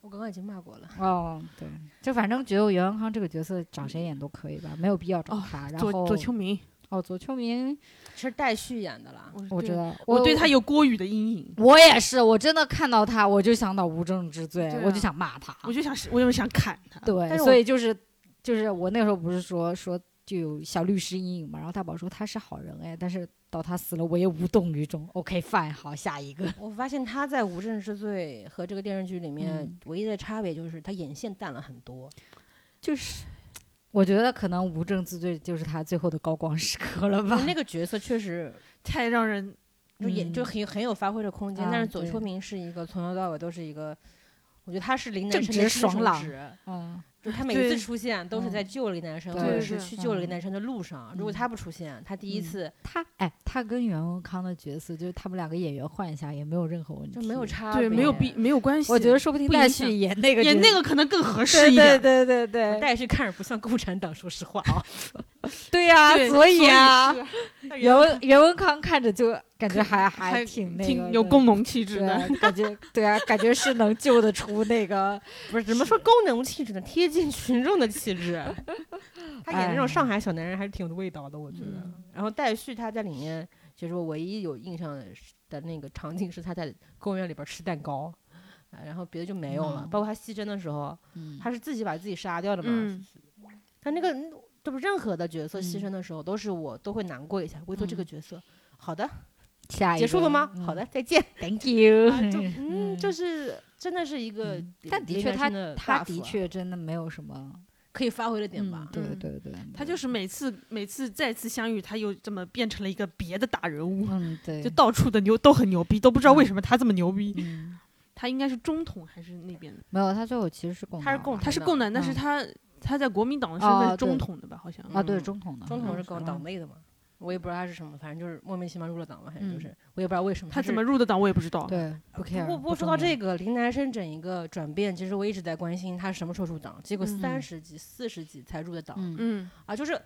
我刚刚已经骂过了。哦，对，就反正觉得袁文康这个角色找谁演都可以吧，没有必要找哦他。然左后左秋明，哦，左秋明，是戴旭演的啦，对我知，道，我对他有郭宇的阴影，我也是，我真的看到他，我就想到无证之罪，啊我就想骂他。我就想，我就想砍他。对，所以就是就是我那时候不是说说就有小律师阴影嘛，然后大宝说他是好人哎，但是到他死了我也无动于衷。OK fine，好，下一个。我发现他在《无证之罪》和这个电视剧里面嗯唯一的差别就是他眼线淡了很多。就是我觉得可能无证之罪就是他最后的高光时刻了吧。那个角色确实太让人就也就嗯很很有发挥的空间，啊但是左秋明是一个从头到尾都是一个，我觉得他是林正直爽朗嗯，就他每一次出现都是在救了一个男生，或者是去救一个男生的路上。如果嗯他不出现，他第一嗯次他哎，他跟袁文康的角色就是他们两个演员换一下也没有任何问题，就没有。差对别，没有必没有关系。我觉得说不定戴旭不影响演那个演那个可能更合适对一点。对对对对戴旭看着不像共产党，说实话啊。对呀、对所以啊，袁文袁文康看着就感觉还还还挺那个挺有的工农气质的。对啊，感觉 对啊，感觉是能救得出那个，不是怎么说功能气质呢？贴近群众的气质。他演那种哎上海小男人还是挺有味道的，我觉得。嗯然后戴旭他在里面，其实我唯一有印象的是的那个场景是他在公园里边吃蛋糕，啊然后别的就没有了。嗯包括他牺牲的时候，嗯他是自己把自己杀掉的嘛。嗯他那个就是任何的角色牺嗯牲的时候，都是我都会难过一下。唯独这个嗯角色，好的，下一个结束了吗？嗯好的，再见。Thank you 啊，就 嗯，就是真的是一个嗯，但的确他他的啊确真的没有什么，可以发挥的点嗯吧。对嗯对对，他就是每次每次再次相遇，他又这么变成了一个别的大人物，嗯对，就到处的牛都很牛逼，都不知道为什么他这么牛逼。嗯他应该是中统还是那边的？没有，他最后其实是共他是共产他是共党，但是嗯他他在国民党的身份哦是中统的吧？好像啊，对嗯中统的，中统是嗯搞党内的嘛，我也不知道他是什么，反正就是莫名其妙入了党嘛，反正就嗯是我也不知道为什么他怎么。入的党我也不知道。对，不 care。不不说到这个林南生整一个转变，其实我一直在关心他什么时候入党，结果嗯三十几、四十几才入的党嗯，嗯，啊，就是，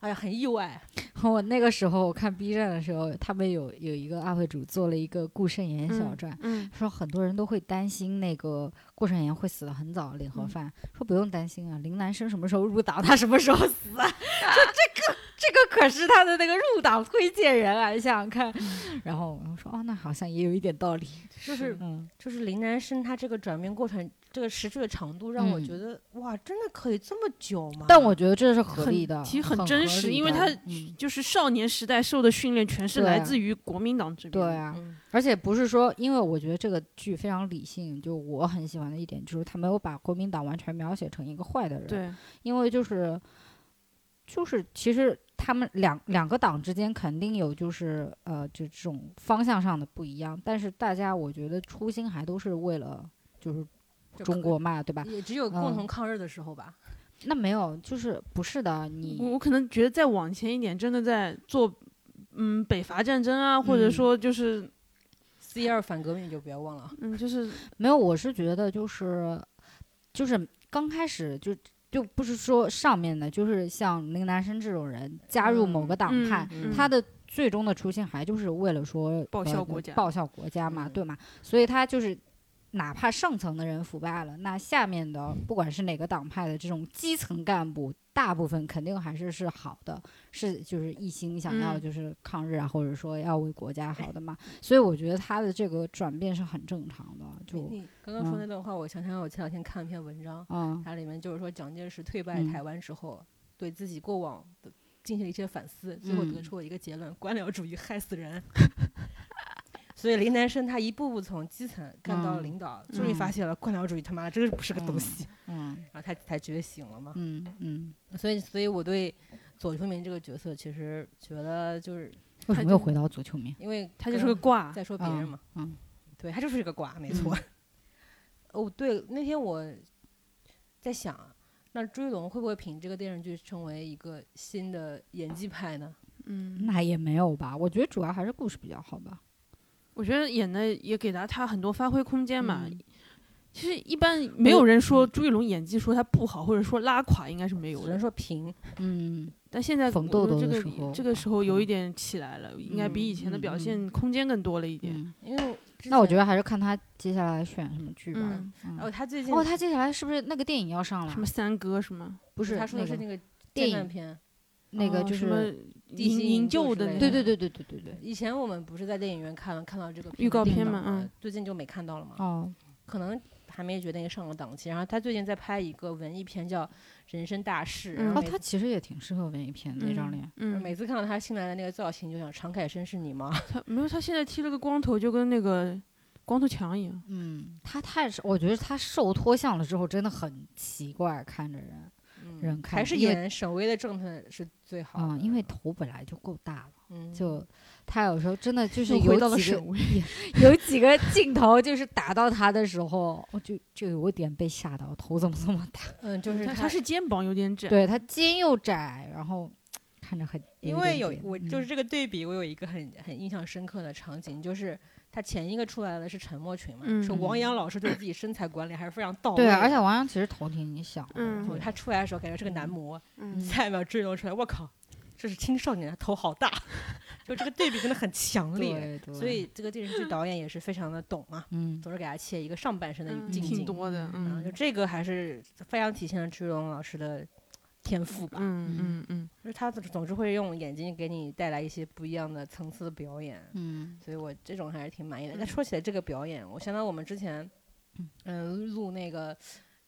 哎呀，很意外。我那个时候我看 B 站的时候，他们有有一个 UP 主做了一个顾慎言小传，嗯，说很多人都会担心那个顾慎言会死的很早，领盒嗯饭。说不用担心啊，林南生什么时候入党，他什么时候死啊？说这个这个可是他的那个入党推荐人啊，你想想看。然后我说哦，那好像也有一点道理。就是嗯，就是林南生他这个转变过程，这个持续的长度让我嗯觉得、哇，真的可以这么久吗？但我觉得这是合很理的，其实很真实因为他嗯就是少年时代受的训练全是来自于国民党这边。对，啊，嗯而且不是说，因为我觉得这个剧非常理性，就我很喜欢的一点就是他没有把国民党完全描写成一个坏的人，，对，因为就是就是其实他们两两个党之间肯定有就是呃就这种方向上的不一样，但是大家我觉得初心还都是为了就是中国嘛，对吧？也只有共嗯同抗日的时候吧。那没有，就是不是的，你我可能觉得再往前一点，真的在做嗯北伐战争啊，或者嗯说就是。C 二反革命就不要忘了，嗯，就是 没有，我是觉得就是就是刚开始就就不是说上面的，就是像林南生这种人加入某个党派，嗯他的最终的初心还就是为了说报效呃国家报效国家嘛，嗯对吗？所以他就是。哪怕上层的人腐败了，那下面的不管是哪个党派的这种基层干部，大部分肯定还是是好的，是就是一心想要嗯。就是抗日啊，或者说要为国家好的嘛。所以我觉得他的这个转变是很正常的，就刚刚说嗯。那段话，我想想，我前两天看了篇文章，嗯。它里面就是说蒋介石退败嗯。台湾之后，对自己过往的进行了一些反思，最后得嗯。出了一个结论：官僚主义害死人。所以林南生他一步步从基层干到领导，终于嗯发现了官僚主义他妈的真是不是个东嗯西，嗯然后他才觉醒了嘛。嗯嗯，所以，所以我对左秋明这个角色其实觉得就是为什么又回到左秋明？因为他就是个挂。在说别人嘛，嗯对他就是一个挂，没错。哦，对，那天我在想，那朱一龙会不会凭这个电视剧成为一个新的演技派呢？嗯，那也没有吧，我觉得主要还是故事比较好吧。我觉得演的也给了他很多发挥空间嘛。嗯其实一般没有人说朱一龙演技说他不好，或者说拉垮，应该是没有只能的。说平，嗯但现在这个时候这个时候有一点起来了，应该比以前的表现空间更多了一点。嗯，因为那我觉得，还是看他接下来选什么剧吧。嗯，嗯哦，他最近哦，他接下来是不是那个电影要上了什？么三哥是吗不是，他说的是那个电影片。那个就哦什么是，营营救的对对对对对对对。以前我们不是在电影院看看到这个预告片嘛嗯最近就没看到了嘛。哦，可能还没决定上个档期。然后他最近在拍一个文艺片，叫《人生大事》。哦，他其实也挺适合文艺片的那张脸。嗯，每次看到他新来的那个造型，就想常凯申是你吗？他没有，他现在剃了个光头，就跟那个光头强一样。嗯，他太瘦，我觉得他瘦脱相了之后真的很奇怪，看着人。人看还是演沈巍的正特是最好的。嗯，因为头本来就够大了，嗯就他有时候真的就 是又回到了有几个沈巍，有几个镜头，就是打到他的时候，我就就有点被吓到，头怎么这么大？嗯，就是他他是肩膀有点窄。对他肩又窄，然后看着很因为有我就是这个对比，我有一个很很印象深刻的场景，就是他前一个出来的是沉默群嘛，嗯说王阳老师对自己身材管理还是非常到位对，而且王阳其实头挺小的，嗯。他出来的时候感觉是个男模，嗯下一秒追龙出来，我靠，这是青少年，头好大，就这个对比真的很强烈。对对，所以这个电视剧导演也是非常的懂啊，嗯总是给他切一个上半身的嗯近景，挺多的，嗯，就嗯。这个还是非常体现了朱一龙老师的天赋吧。嗯嗯嗯，就是他总总是会用眼睛给你带来一些不一样的层次的表演，嗯所以我这种还是挺满意的。那说起来这个表演，我想到我们之前，嗯、录那个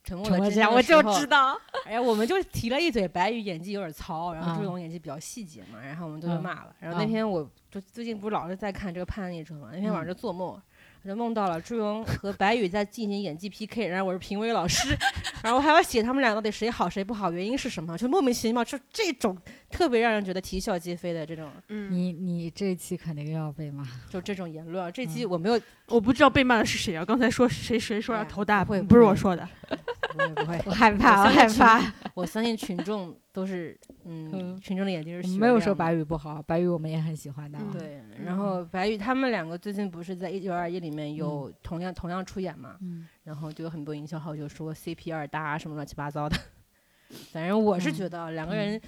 沉默的真相我就知道。哎呀，我们就提了一嘴白宇演技有点糙，然后朱嗯龙演技比较细节嘛，然后我们都被嗯骂了。然后那嗯天我就最近不是老是在看这个《叛逆者》嘛，那天晚上嗯就做梦。我就梦到了朱荣和白宇在进行演技 PK，然后我是评委老师，然后我还要写他们俩到底谁好谁不好，原因是什么，就莫名其妙，就这种特别让人觉得啼笑皆非的这种，嗯，你你这期肯定要被骂。就这种言论。这期嗯我没有，我不知道被骂的是谁啊？刚才说谁谁说要哎呀头大，不会不是我说的。不会不会，我害怕，我害怕。我相信群众都是，嗯，嗯群众的眼睛是雪我们没有说白宇不好，白宇我们也很喜欢的啊。嗯对，然后白宇他们两个最近不是在《一九二一》里面有同样同样出演嘛？嗯然后就有很多营销号就说 CP 二搭啊什么乱七八糟的。反正我是嗯觉得两个人，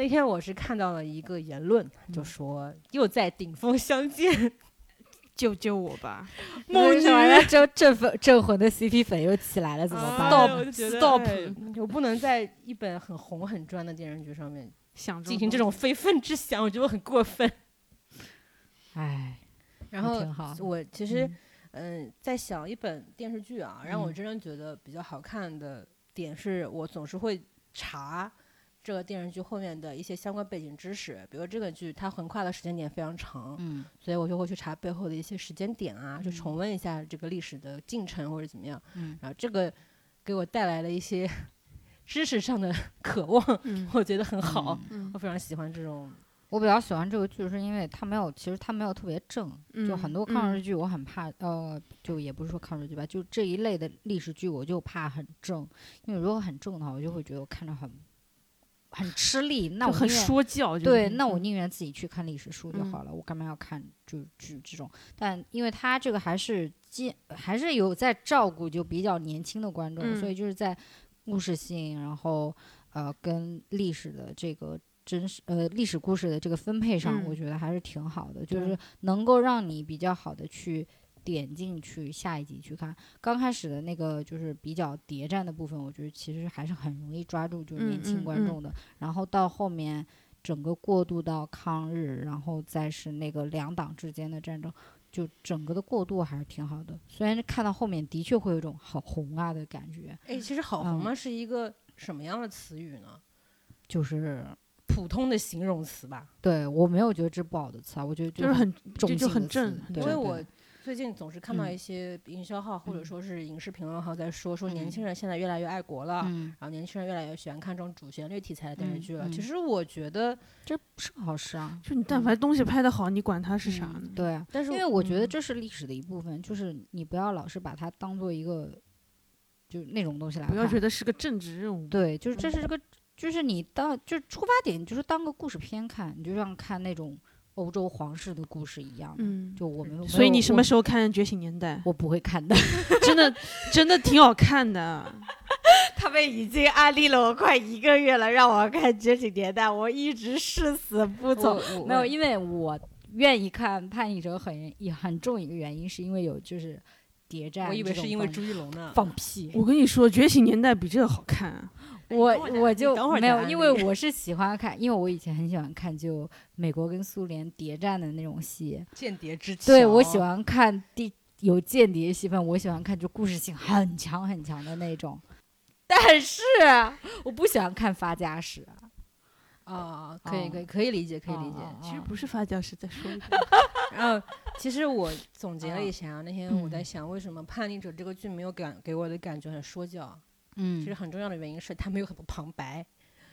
那天我是看到了一个言论，就嗯说又在顶峰相见，救救我吧！梦女呢？这镇粉镇魂的 CP 粉又起来了，怎么办？哎 Stop 就觉得 stop 哎我不能在一本很红很专的电视剧上面想进行这种非分之想，我觉得很过分。哎，然后挺好我其实嗯嗯，在想一本电视剧啊，让我嗯真正觉得比较好看的点是，我总是会查这个电视剧后面的一些相关背景知识，比如这个剧它横跨的时间点非常长，嗯所以我就会去查背后的一些时间点啊，就嗯重温一下这个历史的进程或者怎么样。嗯然后这个给我带来了一些 知识上的 渴望，嗯我觉得很好，嗯嗯我非常喜欢这种。我比较喜欢这个剧，是因为它没有，其实它没有特别正，就很多抗日剧我很怕，呃，就也不是说抗日剧吧，就这一类的历史剧我就怕很正，因为如果很正的话，我就会觉得我看着很很吃力，那我很说教。就对，那我嗯宁愿自己去看历史书就嗯好了，我干嘛要看就剧这种？但因为他这个还是接还是有在照顾就比较年轻的观众，所嗯以就是在故事性，然后呃跟历史的这个真实呃历史故事的这个分配上，我嗯觉得还是挺好的，就是能够让你比较好的去。点进去下一集去看，刚开始的那个就是比较谍战的部分，我觉得其实还是很容易抓住就是年嗯轻观众的。然后到后面整个过渡到抗日，然后再是那个两党之间的战争，就整个的过渡还是挺好的。虽然看到后面的确会有一种好红啊的感觉，哎，其实“好红”嗯嘛是一个什么样的词语呢？就是普通的形容词吧。对我没有觉得这不好的词啊，我觉得就是很中就就性的很正因为我最近总是看到嗯一些营销号或者嗯说是影视评论号在说，说年嗯轻人现在越来越爱国了，嗯，然后年轻人越来越喜欢看这种主旋律题材的电视嗯剧了。其嗯实我觉得，这不是个好事啊。就你但凡东西拍得好，你管它是啥呢？对啊，但是因为我觉得嗯这是历史的一部分，就是你不要老是把它当做一个就那种东西来看，不要觉得是个政治任务。对，就是这是这个，就是你当就是出发点就是当个故事片看，你就像看那种欧洲皇室的故事一样。嗯，就我们，所以你什么时候看《觉醒年代我不会看的。》？真的 真的挺好看的。他们已经安利了我快一个月了，让我看《觉醒年代》，我一直誓死不从。我 没有，因为我愿意看《叛逆者》很也很重一个原因，是因为有就是谍战。我以为是因为朱一龙呢。放屁。我跟你说，《觉醒年代》比这个好看啊。我我就没有，因为我是喜欢看，因为我以前很喜欢看就美国跟苏联谍战的那种戏，间谍之桥，对我喜欢看第有间谍戏份，我喜欢看就故事性很强很强的那种。但是我不喜欢看发家史，啊，可以哦可以可以理解，可以理解。哦其实不是发酵，是再说一遍。然后，其实我总结了一下啊，那天我在嗯想，为什么《叛逆者》这个剧没有感给我的感觉很说教？嗯。其实很重要的原因是他没有很多旁白，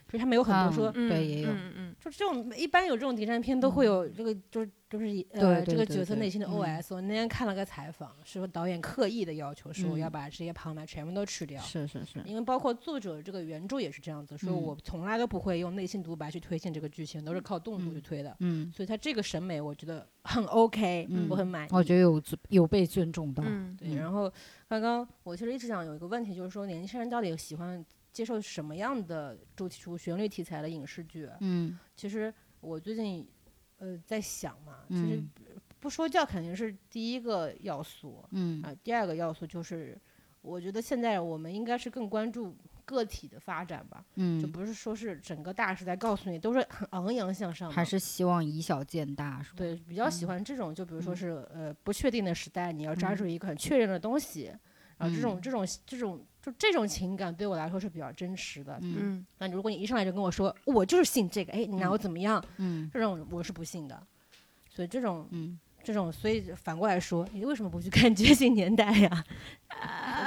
就是他们有很多说，嗯对也有嗯嗯就这种一般有这种谍战片都会有这个，就是就是呃对对这个角色内心的嗯 OS。我那天看了个采访，是说导演刻意的要求说要嗯把这些旁白全部都去掉。是是是，因为包括作者这个原著也是这样子，说嗯我从来都不会用内心独白去推进这个剧情，都是靠动作去嗯推的。嗯，所以他这个审美我觉得很 OK，、嗯我很满意。我觉得有有被尊重到，嗯对，嗯然后刚刚我其实一直想有一个问题，就是说年轻人到底喜欢接受什么样的主题曲旋律题材的影视剧？嗯。其实我最近呃在想嘛，其实嗯。不说教肯定是第一个要素嗯。啊、第二个要素就是我觉得现在我们应该是更关注个体的发展吧，就嗯，不是说是整个大时代告诉你都是很昂扬向上的，还是希望以小见大，是吧？对，比较喜嗯。欢这种，就比如说嗯。是呃不确定的时代，你要抓嗯。住一个很确认的东西，然后这种嗯。这种这种就这种情感对我来说是比较真实的。嗯嗯那如果你一上来就跟我说我就是信这个，哎，你拿我怎么样？嗯这种我是不信的。所以这种嗯，这种，所以反过来说，你为什么不去看《觉醒年代》呀？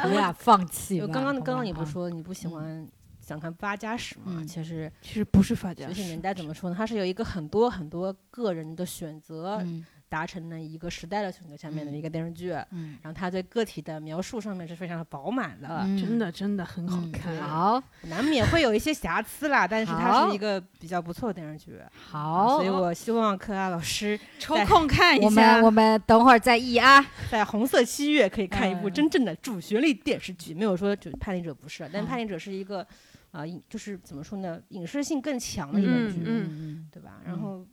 我俩放弃吧。就刚刚刚刚你不说你不喜嗯欢想看八加史吗？嗯其实其实不是发《家觉醒年代》怎么说呢？它是有一个很多很多个人的选择嗯达成了一个时代的选择下面的嗯一个电视剧。嗯，然后他对个体的描述上面是非常的饱满的，嗯真的真的很好嗯看。好难免会有一些瑕疵啦，但是它是一个比较不错的电视剧，好所以，我希望柯拉老师 抽空看一我下们我们等会儿再议啊。在红色七月可以看一部嗯真正的主旋律电视剧，没有说就《叛逆者》不是，但《嗯叛逆者》是一个啊、影就是怎么说呢，影视性更强的一个剧，嗯嗯对吧？嗯然后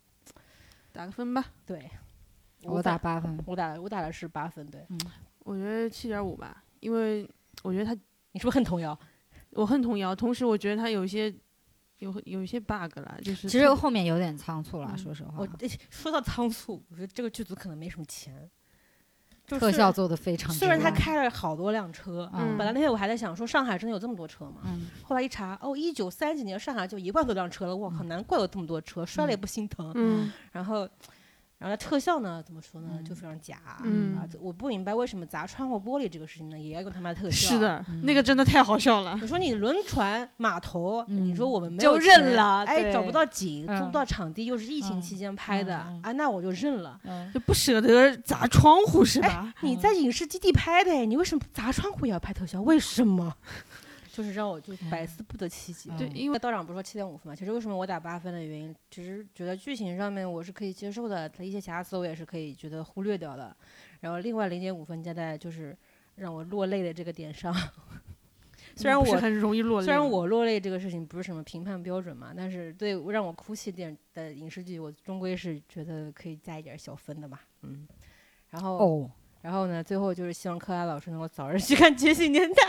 打个分吧，对，我打八分。我打我打的是八分，对我觉得七点五吧，因为我觉得他你是不是恨童谣？我恨童谣，同时我觉得他有一些有有一些 bug 了，就是其实后面有点仓促了，嗯说实话我，说到仓促，我觉得这个剧组可能没什么钱，就特虽效做的非常虽然他开了好多辆车，嗯本来那天我还在想说上海真的有这么多车吗？嗯后来一查，哦，一九三几年上海就一万多辆车了，我靠，难怪有这么多车，摔了也不心疼。嗯然后，然后特效呢，怎么说呢，嗯就非常假。嗯啊，这我不明白为什么砸窗户玻璃这个事情呢，也要用他妈的特效。是。的，嗯那个真的太好笑了。你说你轮船码头，你说嗯我们没有就认了哎，找不到景，租不嗯到场地，又是疫情嗯期间拍的，啊，那我就认了。嗯就不舍得砸窗户是吧？你在影视基地拍的，你为什么砸窗户也要拍特效？为什么？就是让我就百思不得其解。嗯，对因为道长不是说七点五分嘛？其实为什么我打八分的原因，只是觉得剧情上面我是可以接受的，它一些瑕疵我也是可以觉得忽略掉的。然后另外零点五分加在就是让我落泪的这个点上，虽然我很容易落泪，虽然我落泪这个事情不是什么评判标准嘛，但是对让我哭泣点的影视剧，我终归是觉得可以加一点小分的嘛。嗯，然后、哦，然后呢，最后就是希望柯拉老师能够早日去看《觉醒年代》。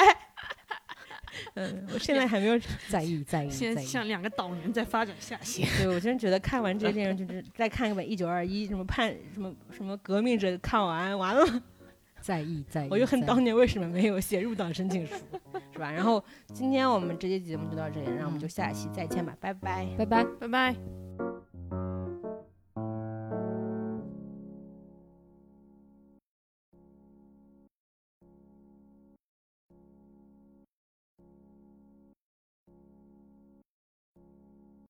嗯，我现在还没有在意在意现在意。在像两个党员在发展下 线。对，我真觉得看完这个电视剧，就是 再看一本《一九二一》，什么叛什么什么革命者，看完完了，在意在意，我就恨当年为什么没有写入党申请书，是吧？然后今天我们这期节目就到这里，让我们就下一期再见吧，拜拜。拜拜。拜拜。